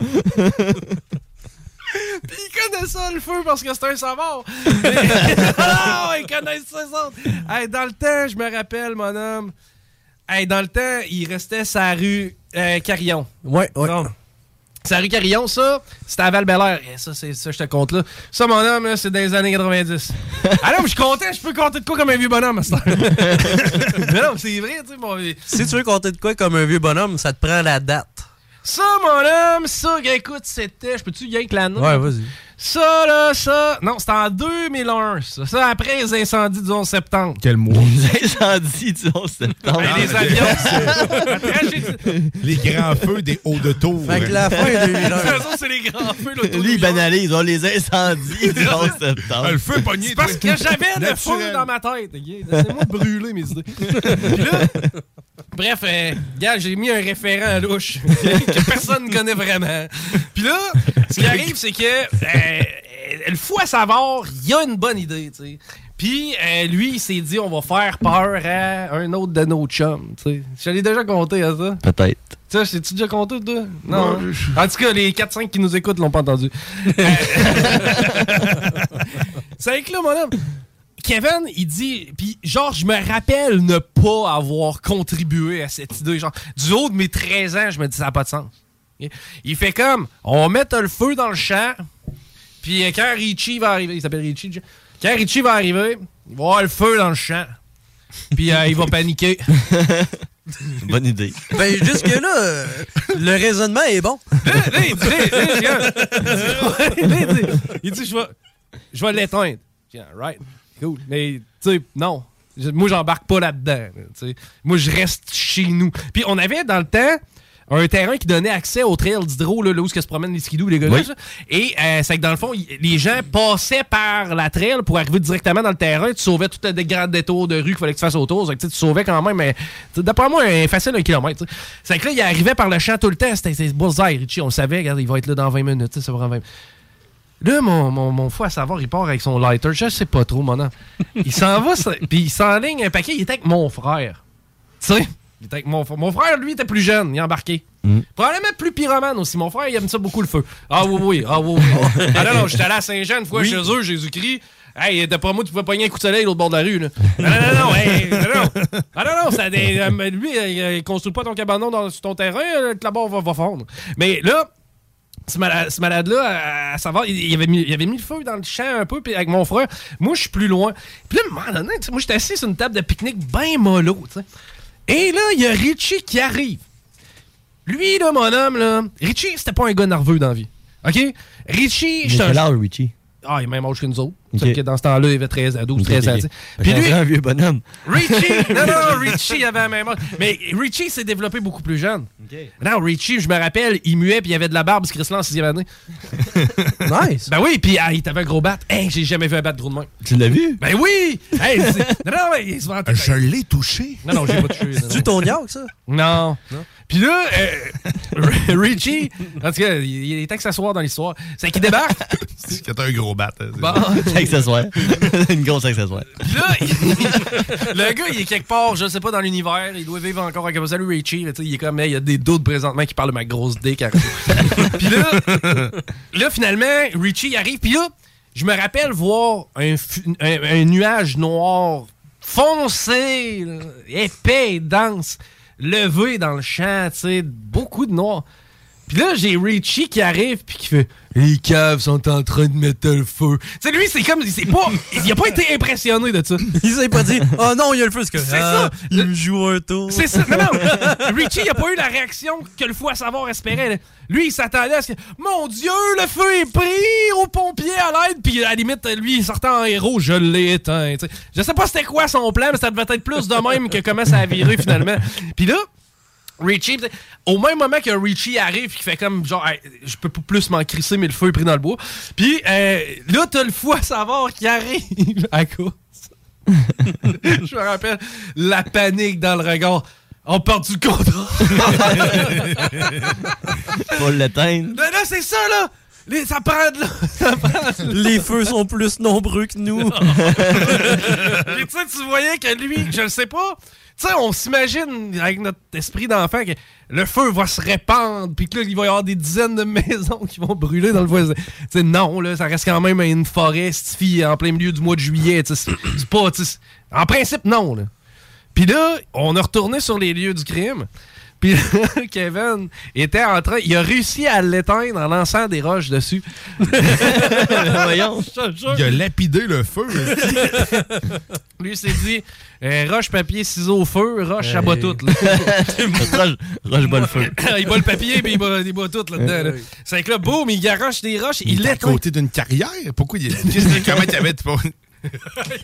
Puis ils connaissent ça, le feu, parce que c'est un savant. non, ils connaissent ça, ça. Hey, dans le temps, je me rappelle, mon homme. Hey, dans le temps, il restait sa rue euh, Carillon. Ouais, ouais. Sa rue Carillon, ça, c'était à val Ça, c'est ça, je te compte là. Ça, mon homme, c'est dans les années 90. ah non, mais je comptais, je peux compter de quoi comme un vieux bonhomme à heure. mais non, c'est vrai, tu sais, mon... Si tu veux compter de quoi comme un vieux bonhomme, ça te prend la date. Ça, mon homme, ça, écoute, c'était. Je peux-tu aller avec l'année? Ouais, vas-y. Ça, là, ça. Non, c'était en 2001, ça. Ça, après les incendies du 11 septembre. Quel mois? Les incendies du 11 septembre. Ben, les avions, Les grands feux des hauts de tour. Fait que la fin de ça, c'est les grands feux, Lui, il banalise. On les incendies du 11 septembre. le feu pogné. C'est parce que j'avais le feu dans ma tête. Laissez-moi brûler mes idées. Puis là, bref, euh, gars, j'ai mis un référent à louche que personne ne connaît vraiment. Puis là, ce qui arrive, c'est que euh, le fou à savoir, il a une bonne idée, tu sais. Puis euh, lui, il s'est dit, on va faire peur à un autre de nos chums, tu sais. Je l'ai déjà compté à ça. Peut-être. Tu sais, j'ai-tu déjà compté, toi? Non. hein? En tout cas, les 4-5 qui nous écoutent l'ont pas entendu. Euh, C'est avec là, mon homme. Kevin, il dit, puis genre, je me rappelle ne pas avoir contribué à cette idée. Genre, du haut de mes 13 ans, je me dis, ça n'a pas de sens. Il fait comme, on va mettre le feu dans le champ, puis euh, quand Richie va arriver, il s'appelle Richie, quand Richie va arriver, il va avoir le feu dans le champ, puis euh, il va paniquer. Bonne idée. Ben, jusque-là, euh, le raisonnement est bon. Là, là, il dit, là. Il dit, il je vais, je vais l'éteindre. Right, cool. Mais, tu sais, non. Moi, j'embarque pas là-dedans. là. Moi, je reste chez nous. Puis, on avait, dans le temps, un terrain qui donnait accès au trail d'hydro, là, là où se promènent les skidoo, les gars. Oui. Et euh, c'est que, dans le fond, y- les gens passaient par la trail pour arriver directement dans le terrain. Tu sauvais tout le grand détour de rue qu'il fallait que tu fasses autour. C'est que, tu sauvais quand même, mais, d'après moi, un- facile un kilomètre. C'est que là, il arrivait par le champ tout le temps. C'était bullseye, Richie. On le savait, regarde, il va être là dans 20 minutes. Ça va en 20 Là, mon, mon, mon fou à savoir, il part avec son lighter. Je sais pas trop, mon homme. Il s'en va, ça- puis il s'enligne un paquet. Il était avec mon frère. Tu sais, il était avec mon frère. Mon frère, lui, était plus jeune. Il est embarqué. Probablement plus pyromane aussi. Mon frère, il aime ça beaucoup le feu. Ah oui, oui. Ah oui, oui. Ah non, non, j'étais allé à Saint-Jean une fois Oui. chez eux, Jésus-Christ. Hey, d'après moi, tu pouvais pogner un coup de soleil l'autre bord de la rue. Là. Non, non, non, non, hey, non, non. Ah non, non, ça euh, lui, euh, il construit pas ton cabanon dans, sur ton terrain, euh, que là-bas, on va, va fondre. Mais là, ce malade- ce malade-là, à, savoir, il, il avait mis, il avait mis le feu dans le champ un peu, puis avec mon frère. Moi, je suis plus loin. Puis là, à un moment donné, moi, j'étais assis sur une table de pique-nique bien mollo, tu sais. Et là, il y a Richie qui arrive. Lui, là, mon homme, là, Richie, c'était pas un gars nerveux dans la vie. OK? Richie, âge, Richie? Ah, il est même âge que nous autres. Ok. Sauf que dans ce temps-là, il avait 13 à 12, Ok, 13 ans. ok. tu sais. Fait Puis qu'on lui, un vieux bonhomme. Richie, non, non, Richie, il avait la même âge. Mais Richie s'est développé beaucoup plus jeune. Non, Richie, je me rappelle, il muait puis il avait de la barbe, ce Chris en sixième année. nice. Ben oui, puis ah, il avait un gros bat. Hey, j'ai jamais vu un bat gros de main. Tu l'as vu? Ben oui! Hey, non, non, mais il se vantait. Je l'ai touché. Non, non, j'ai pas touché. C'est-tu ton yacht, ça? Non? Puis là, euh, Richie, en tout cas, il est accessoire dans l'histoire. C'est qu'il débarque. C'est que t'as un gros bat. hein, c'est Bon. ça. accessoire. Une grosse accessoire. Puis là, il- le gars, il est quelque part, je sais pas, dans l'univers. Il doit vivre encore avec Salut Richie. là, tu sais, Il est comme, hey, il y a des doutes présentement qui parlent de ma grosse dick. arrête. Puis là, là, finalement, Richie arrive. Puis là, je me rappelle voir un, fu- un- un nuage noir foncé, là, épais dense, levé dans le champ, tu sais, beaucoup de noir. Puis là, j'ai Richie qui arrive puis qui fait Les caves sont en train de mettre le feu. Tu sais, lui, c'est comme. C'est pas, il a pas été impressionné de ça. Il s'est pas dit Oh non, il y a le feu, c'est ah, ça. Il me joue un tour. C'est ça. Non, non. Richie, il a pas eu la réaction que le fou à savoir espérait. là. Lui, il s'attendait à ce que. Mon Dieu, le feu est pris au pompier à l'aide. Puis à la limite, lui, il sortait en héros. Je l'ai éteint. tu sais. Je sais pas c'était quoi son plan, mais ça devait être plus de même que comment ça a viré finalement. Puis là. Richie, au même moment que Richie arrive qui fait comme genre Hey, je peux pas plus m'en crisser mais le feu est pris dans le bois. Puis euh, là t'as le fou à savoir qui arrive à cause. je me rappelle la panique dans le regard. On part du contrat. Faut l'éteindre. là, là, c'est ça là. Les- ça prend de là. ça prend de là. Les feux sont plus nombreux que nous. Puis tu sais, tu voyais que lui, je le sais pas. Sais, on s'imagine avec notre esprit d'enfant que le feu va se répandre, puis que là, il va y avoir des dizaines de maisons qui vont brûler dans le voisin. Sais, non, là, ça reste quand même une forêt, fille, en plein milieu du mois de juillet. C'est pas. En principe, non, là. Puis là, on a retourné sur les lieux du crime. Puis là, Kevin était en train. Il a réussi à l'éteindre en lançant des roches dessus. Voyons. Il a lapidé le feu. Lui s'est dit euh, roche, papier, ciseaux, feu, roche, ça bat tout. là. roche, roche bat le feu. il bat le papier puis il bat, il bat tout là-dedans. là. C'est que là, boum, il garoche des roches, il Il est à l'éteint. côté d'une carrière? Pourquoi il est. Comment il y avait.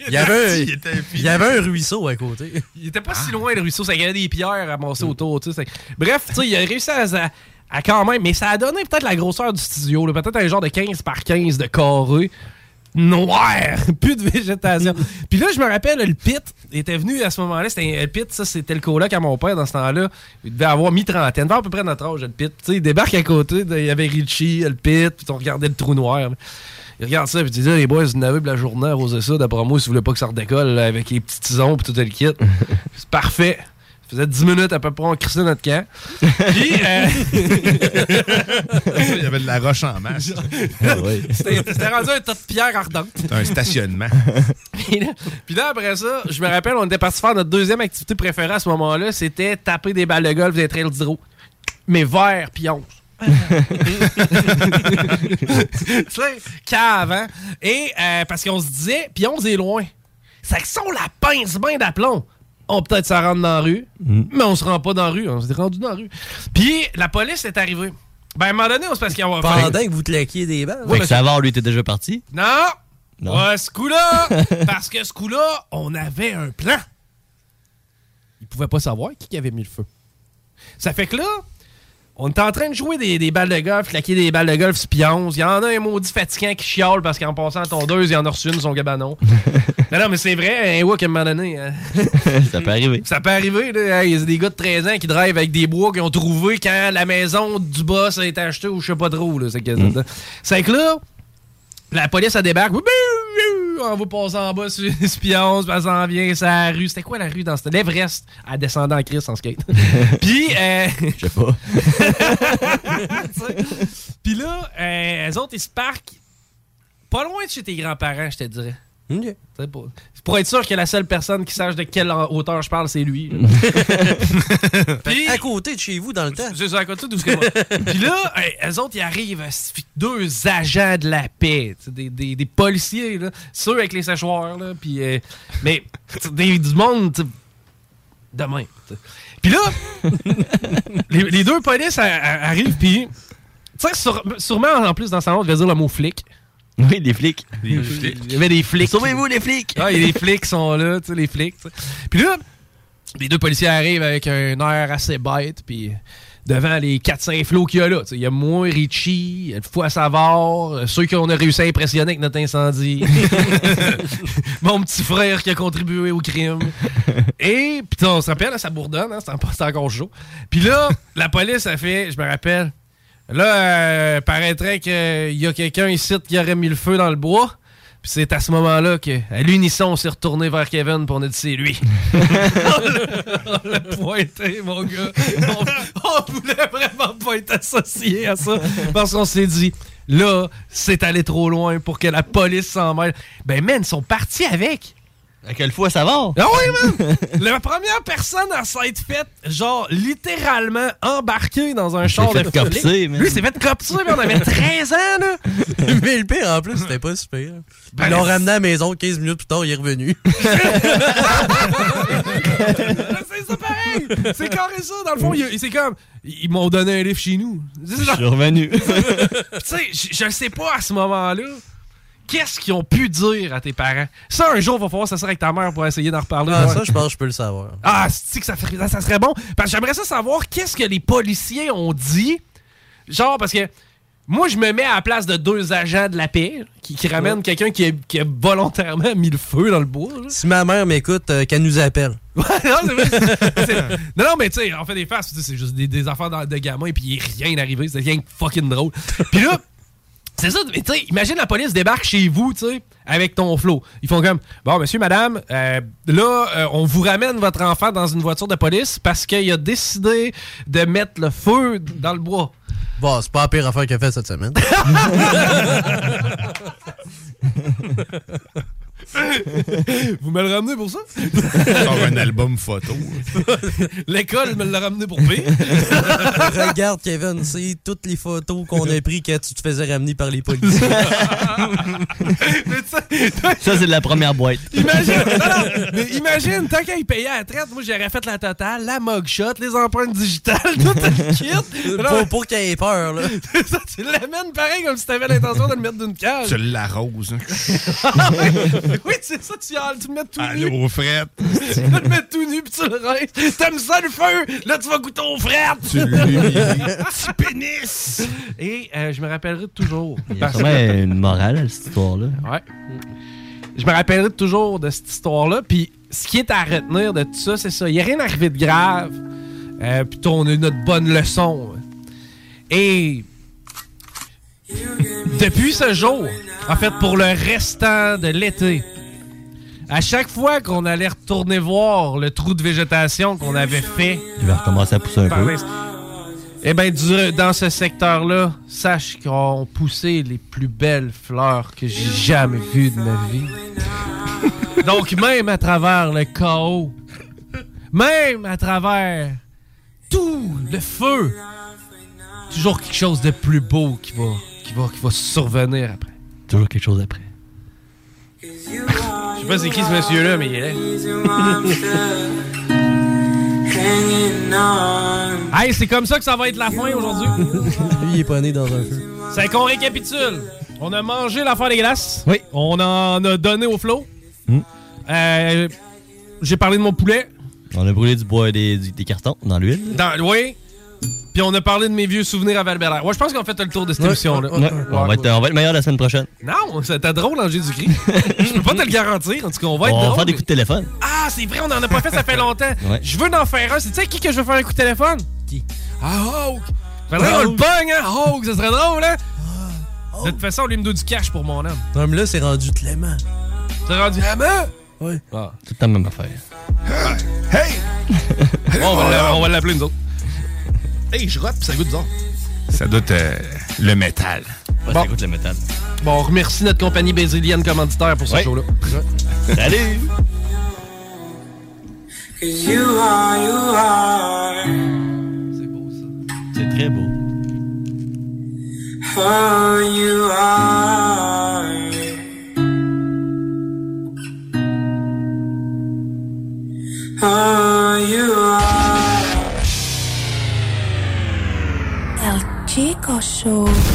Il y avait un, Il était il y avait un ruisseau à côté. Il était pas si loin le ruisseau, ça y avait des pierres ramassées autour. tu sais, c'est- Bref, tu sais, il a réussi à, à- à quand même, mais ça a donné peut-être la grosseur du studio, peut-être un genre de 15 par 15 de carré. Noir, plus de végétation. Puis là, je me rappelle, le pit était venu à ce moment-là. C'était le pit, ça, c'était le coloc à mon père dans ce temps-là. Il devait avoir mi-trentaine, à peu près notre âge, le pit. Tu sais, il débarque à côté, il y avait Richie, le pit, puis on regardait le trou noir. Il regarde ça, puis il dit là, les boys, vous n'avez de la journée à arroser ça. D'après moi, si vous voulez pas que ça redécolle là, avec les petits tisons puis tout le kit. C'est parfait. Ça faisait 10 minutes à peu près, on crissait notre camp. Puis, euh, Il y avait de la roche en masse. c'était c'était rendu un tas de pierres ardentes. C'était un stationnement. Puis là, puis là, après ça, je me rappelle, on était parti faire notre deuxième activité préférée à ce moment-là, c'était taper des balles de golf des trails d'hydro. Mais vert puis onze. Tu sais, cave, hein? Et euh, parce qu'on se disait, puis 11 est loin. C'est que si on la pince bien d'aplomb, on peut-être s'en rendre dans la rue, mais on se rend pas dans la rue, on s'est rendu dans la rue. Puis la police est arrivée. Ben, à un moment donné, on se passe qu'il y a Pendant que vous claquiez des balles. Fait que Savard, lui, était déjà parti. non! Non. Pas ce coup-là! Parce que ce coup-là, on avait un plan. Il pouvait pas savoir qui avait mis le feu. Ça fait que là, on est en train de jouer des, des balles de golf, claquer des balles de golf sur pions. Il y en a un maudit fatigant qui chiale parce qu'en passant à tondeuse, il en a reçu une son gabanon. non, non, mais c'est vrai, un wok à un moment donné. hein. Ça peut arriver. Ça peut arriver, là. Il y a des gars de 13 ans qui drivent avec des bois qu'ils ont trouvé quand la maison du boss a été achetée ou je sais pas trop, là. C'est que, c'est que là, La police, elle débarque. On va passer en bas sur les spions, puis elle s'en vient, c'est la rue. C'était quoi la rue dans cette. L'Everest. Elle descendait en crise en skate? Puis, euh... Je sais pas. Puis là, euh, elles autres, ils se parquent pas loin de chez tes grands-parents, je te dirais. OK. C'est pour, être sûr que la seule personne qui sache de quelle hauteur je parle, c'est lui. Puis, À côté de chez vous, dans le temps. c'est ça, à côté de tout ce que moi. Puis là, elles autres, ils arrivent, deux agents de la paix, des, des, des policiers, là, ceux avec les séchoirs, là, puis, euh, mais des- du monde tu sais, de même. tu sais. Puis là, les, les deux polices arrivent, puis, tu sais, sûrement en plus dans sa honte, je vais dire le mot flic. Oui, des flics. Des flics. Il y avait des flics. Sauvez-vous, les flics! Ah, et les flics sont là, tu sais, les flics. Puis là, les deux policiers arrivent avec un air assez bête, puis devant les 4-5 flots qu'il y a là. tu sais, Il y a moi, Richie, il y a le fou à savoir, ceux qu'on a réussi à impressionner avec notre incendie. Mon petit frère qui a contribué au crime. Et, puis on se rappelle, hein, ça bourdonne, hein, c'est encore chaud. Puis là, la police a fait, je me rappelle, là, euh, paraîtrait qu'il y a quelqu'un ici qui aurait mis le feu dans le bois. Puis c'est à ce moment-là que, à l'unisson, on s'est retourné vers Kevin pour on a dit c'est lui. on l'a- on l'a pointé, mon gars. On, on voulait vraiment pas être associé à ça. Parce qu'on s'est dit, là, c'est allé trop loin pour que la police s'en mêle. Ben, man, ils sont partis avec. À quelle fois ça va? Ah oui, man! La première personne à s'être faite, genre, littéralement embarquée dans un char de man. Lui, s'est fait copser, mais on avait 13 ans, là! Mais le pire, en plus, c'était pas super. Ben, Ils l'ont ramené à la maison 15 minutes plus tard, il est revenu. c'est ça pareil! C'est carré ça, dans le fond. il- C'est comme, ils m'ont donné un livre chez nous. Je suis revenu. Tu sais, je- je ne sais pas à ce moment-là. Qu'est-ce qu'ils ont pu dire à tes parents? Ça, un jour, va falloir s'asseoir avec ta mère pour essayer d'en reparler. Ah, Ouais. ça, je pense que je peux le savoir. Ah, c'est que ça, ferait- ça serait bon? Parce que j'aimerais ça savoir qu'est-ce que les policiers ont dit. Genre, parce que moi, je me mets à la place de deux agents de la paix qui, qui ramènent quelqu'un qui a, qui a volontairement mis le feu dans le bois. là. Si ma mère m'écoute, euh, qu'elle nous appelle. Ouais, non, c'est vrai. C'est- non, non, mais tu sais, on fait des sais, c'est juste des, des affaires de, de gamins, puis il est rien arrivé, c'est rien fucking drôle. Puis là, c'est ça, mais tu sais, imagine la police débarque chez vous, tu sais, avec ton flot. Ils font comme, bon, monsieur, madame, euh, là, euh, on vous ramène votre enfant dans une voiture de police parce qu'il a décidé de mettre le feu dans le bois. Bon, c'est pas la pire affaire qu'elle a fait cette semaine. vous me le ramenez pour ça? Sort un album photo. L'école me l'a ramené pour pire. Regarde, Kevin, c'est toutes les photos qu'on a prises quand tu te faisais ramener par les policiers. Ça, c'est de la première boîte. Imagine, non, non, mais imagine, tant qu'il payait à la traite, moi j'aurais fait la totale, la mugshot, les empreintes digitales, tout le kit. pour pour qu'il ait peur, là. ça, tu l'amènes pareil comme si t'avais l'intention de le mettre d'une cage. Tu l'arroses. Ah oui, c'est ça, tu, tu le mets tout À nu. l'eau frette. Tu vas le mettre tout nu puis tu le restes. T'aimes ça le feu? Là, tu vas goûter au frère. Tu. Petit pénis. Et euh, je me rappellerai toujours. Il y a parce sûrement que- une morale à cette histoire-là. Ouais. Je me rappellerai toujours de cette histoire-là. Puis ce qui est à retenir de tout ça, c'est ça. Il n'y a rien arrivé de grave. Euh, puis on a eu notre bonne leçon. Et depuis ce jour, en fait, pour le restant de l'été, à chaque fois qu'on allait retourner voir le trou de végétation qu'on avait fait, Il va recommencer à pousser un peu. eh bien, dans ce secteur-là, sache qu'on poussé les plus belles fleurs que j'ai jamais vues de ma vie. Donc, même à travers le chaos, même à travers tout le feu, toujours quelque chose de plus beau qui va, qui va, qui va survenir après. Toujours quelque chose après. Je sais pas c'est qui ce monsieur-là, mais il est là. Hey, c'est comme ça que ça va être la fin aujourd'hui. Lui, il est pas né dans un feu. C'est qu'on récapitule. On a mangé l'affaire des glaces. Oui. On en a donné au flot. Euh, J'ai parlé de mon poulet. On a brûlé du bois et des, des cartons dans l'huile. Dans, oui. Puis on a parlé de mes vieux souvenirs à val Ouais, je pense qu'on fait le tour de cette émission-là. ouais, ouais. On, va être, on va être meilleur la semaine prochaine. Non, c'était drôle en Jésus-Christ. Je peux pas te le garantir. En tout cas, on va être on va drôle. faire des coups de téléphone. Ah, c'est vrai, on en a pas fait, ça fait longtemps. Ouais. Je veux en faire un. C'est tu sais à qui que je veux faire un coup de téléphone? Qui? Ah, Hawk. Faudrait qu'on le pogne, hein? Hawk, ça serait drôle, hein? De toute façon, lui me doit du cash pour mon homme. Non, mais là, c'est rendu Clément. C'est rendu Clément? Oui. Ah. C'est la même affaire. Hey! Bon, on va l'a- on va l'appeler nous autres. Hey, je rote, pis ça goûte bizarre. Ça doit être euh, le métal. Ouais, ça goûte le métal. Bon, on remercie notre compagnie brésilienne commanditaire pour ce Ouais. show-là. Salut! You are, you are. C'est très beau. Oh, you are. Oh, Chico Show.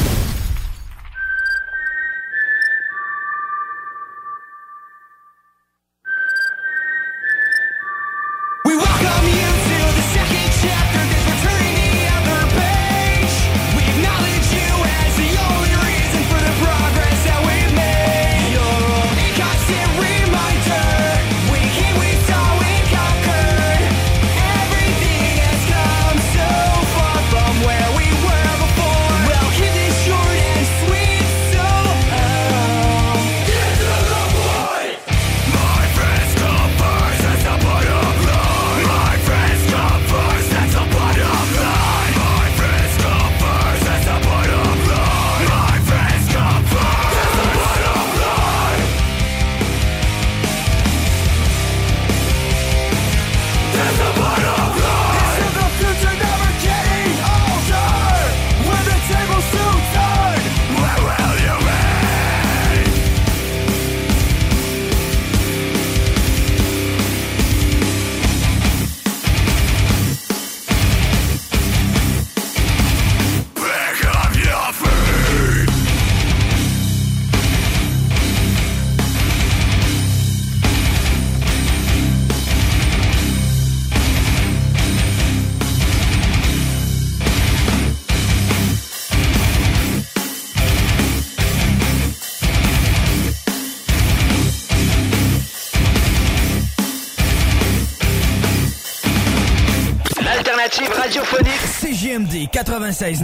CJMD 96.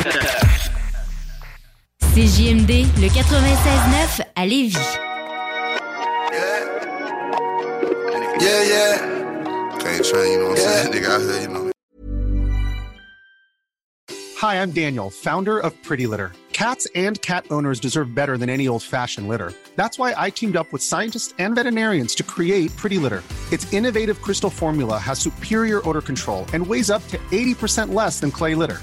CJMD, le 96.9 à Lévis. Yeah, yeah. Can't train, you know what I'm saying? Nigga out here, you know. Hi, I'm Daniel, founder of Pretty Litter. Cats and cat owners deserve better than any old fashioned litter. That's why I teamed up with scientists and veterinarians to create Pretty Litter. Its innovative crystal formula has superior odor control and weighs up to 80% less than clay litter.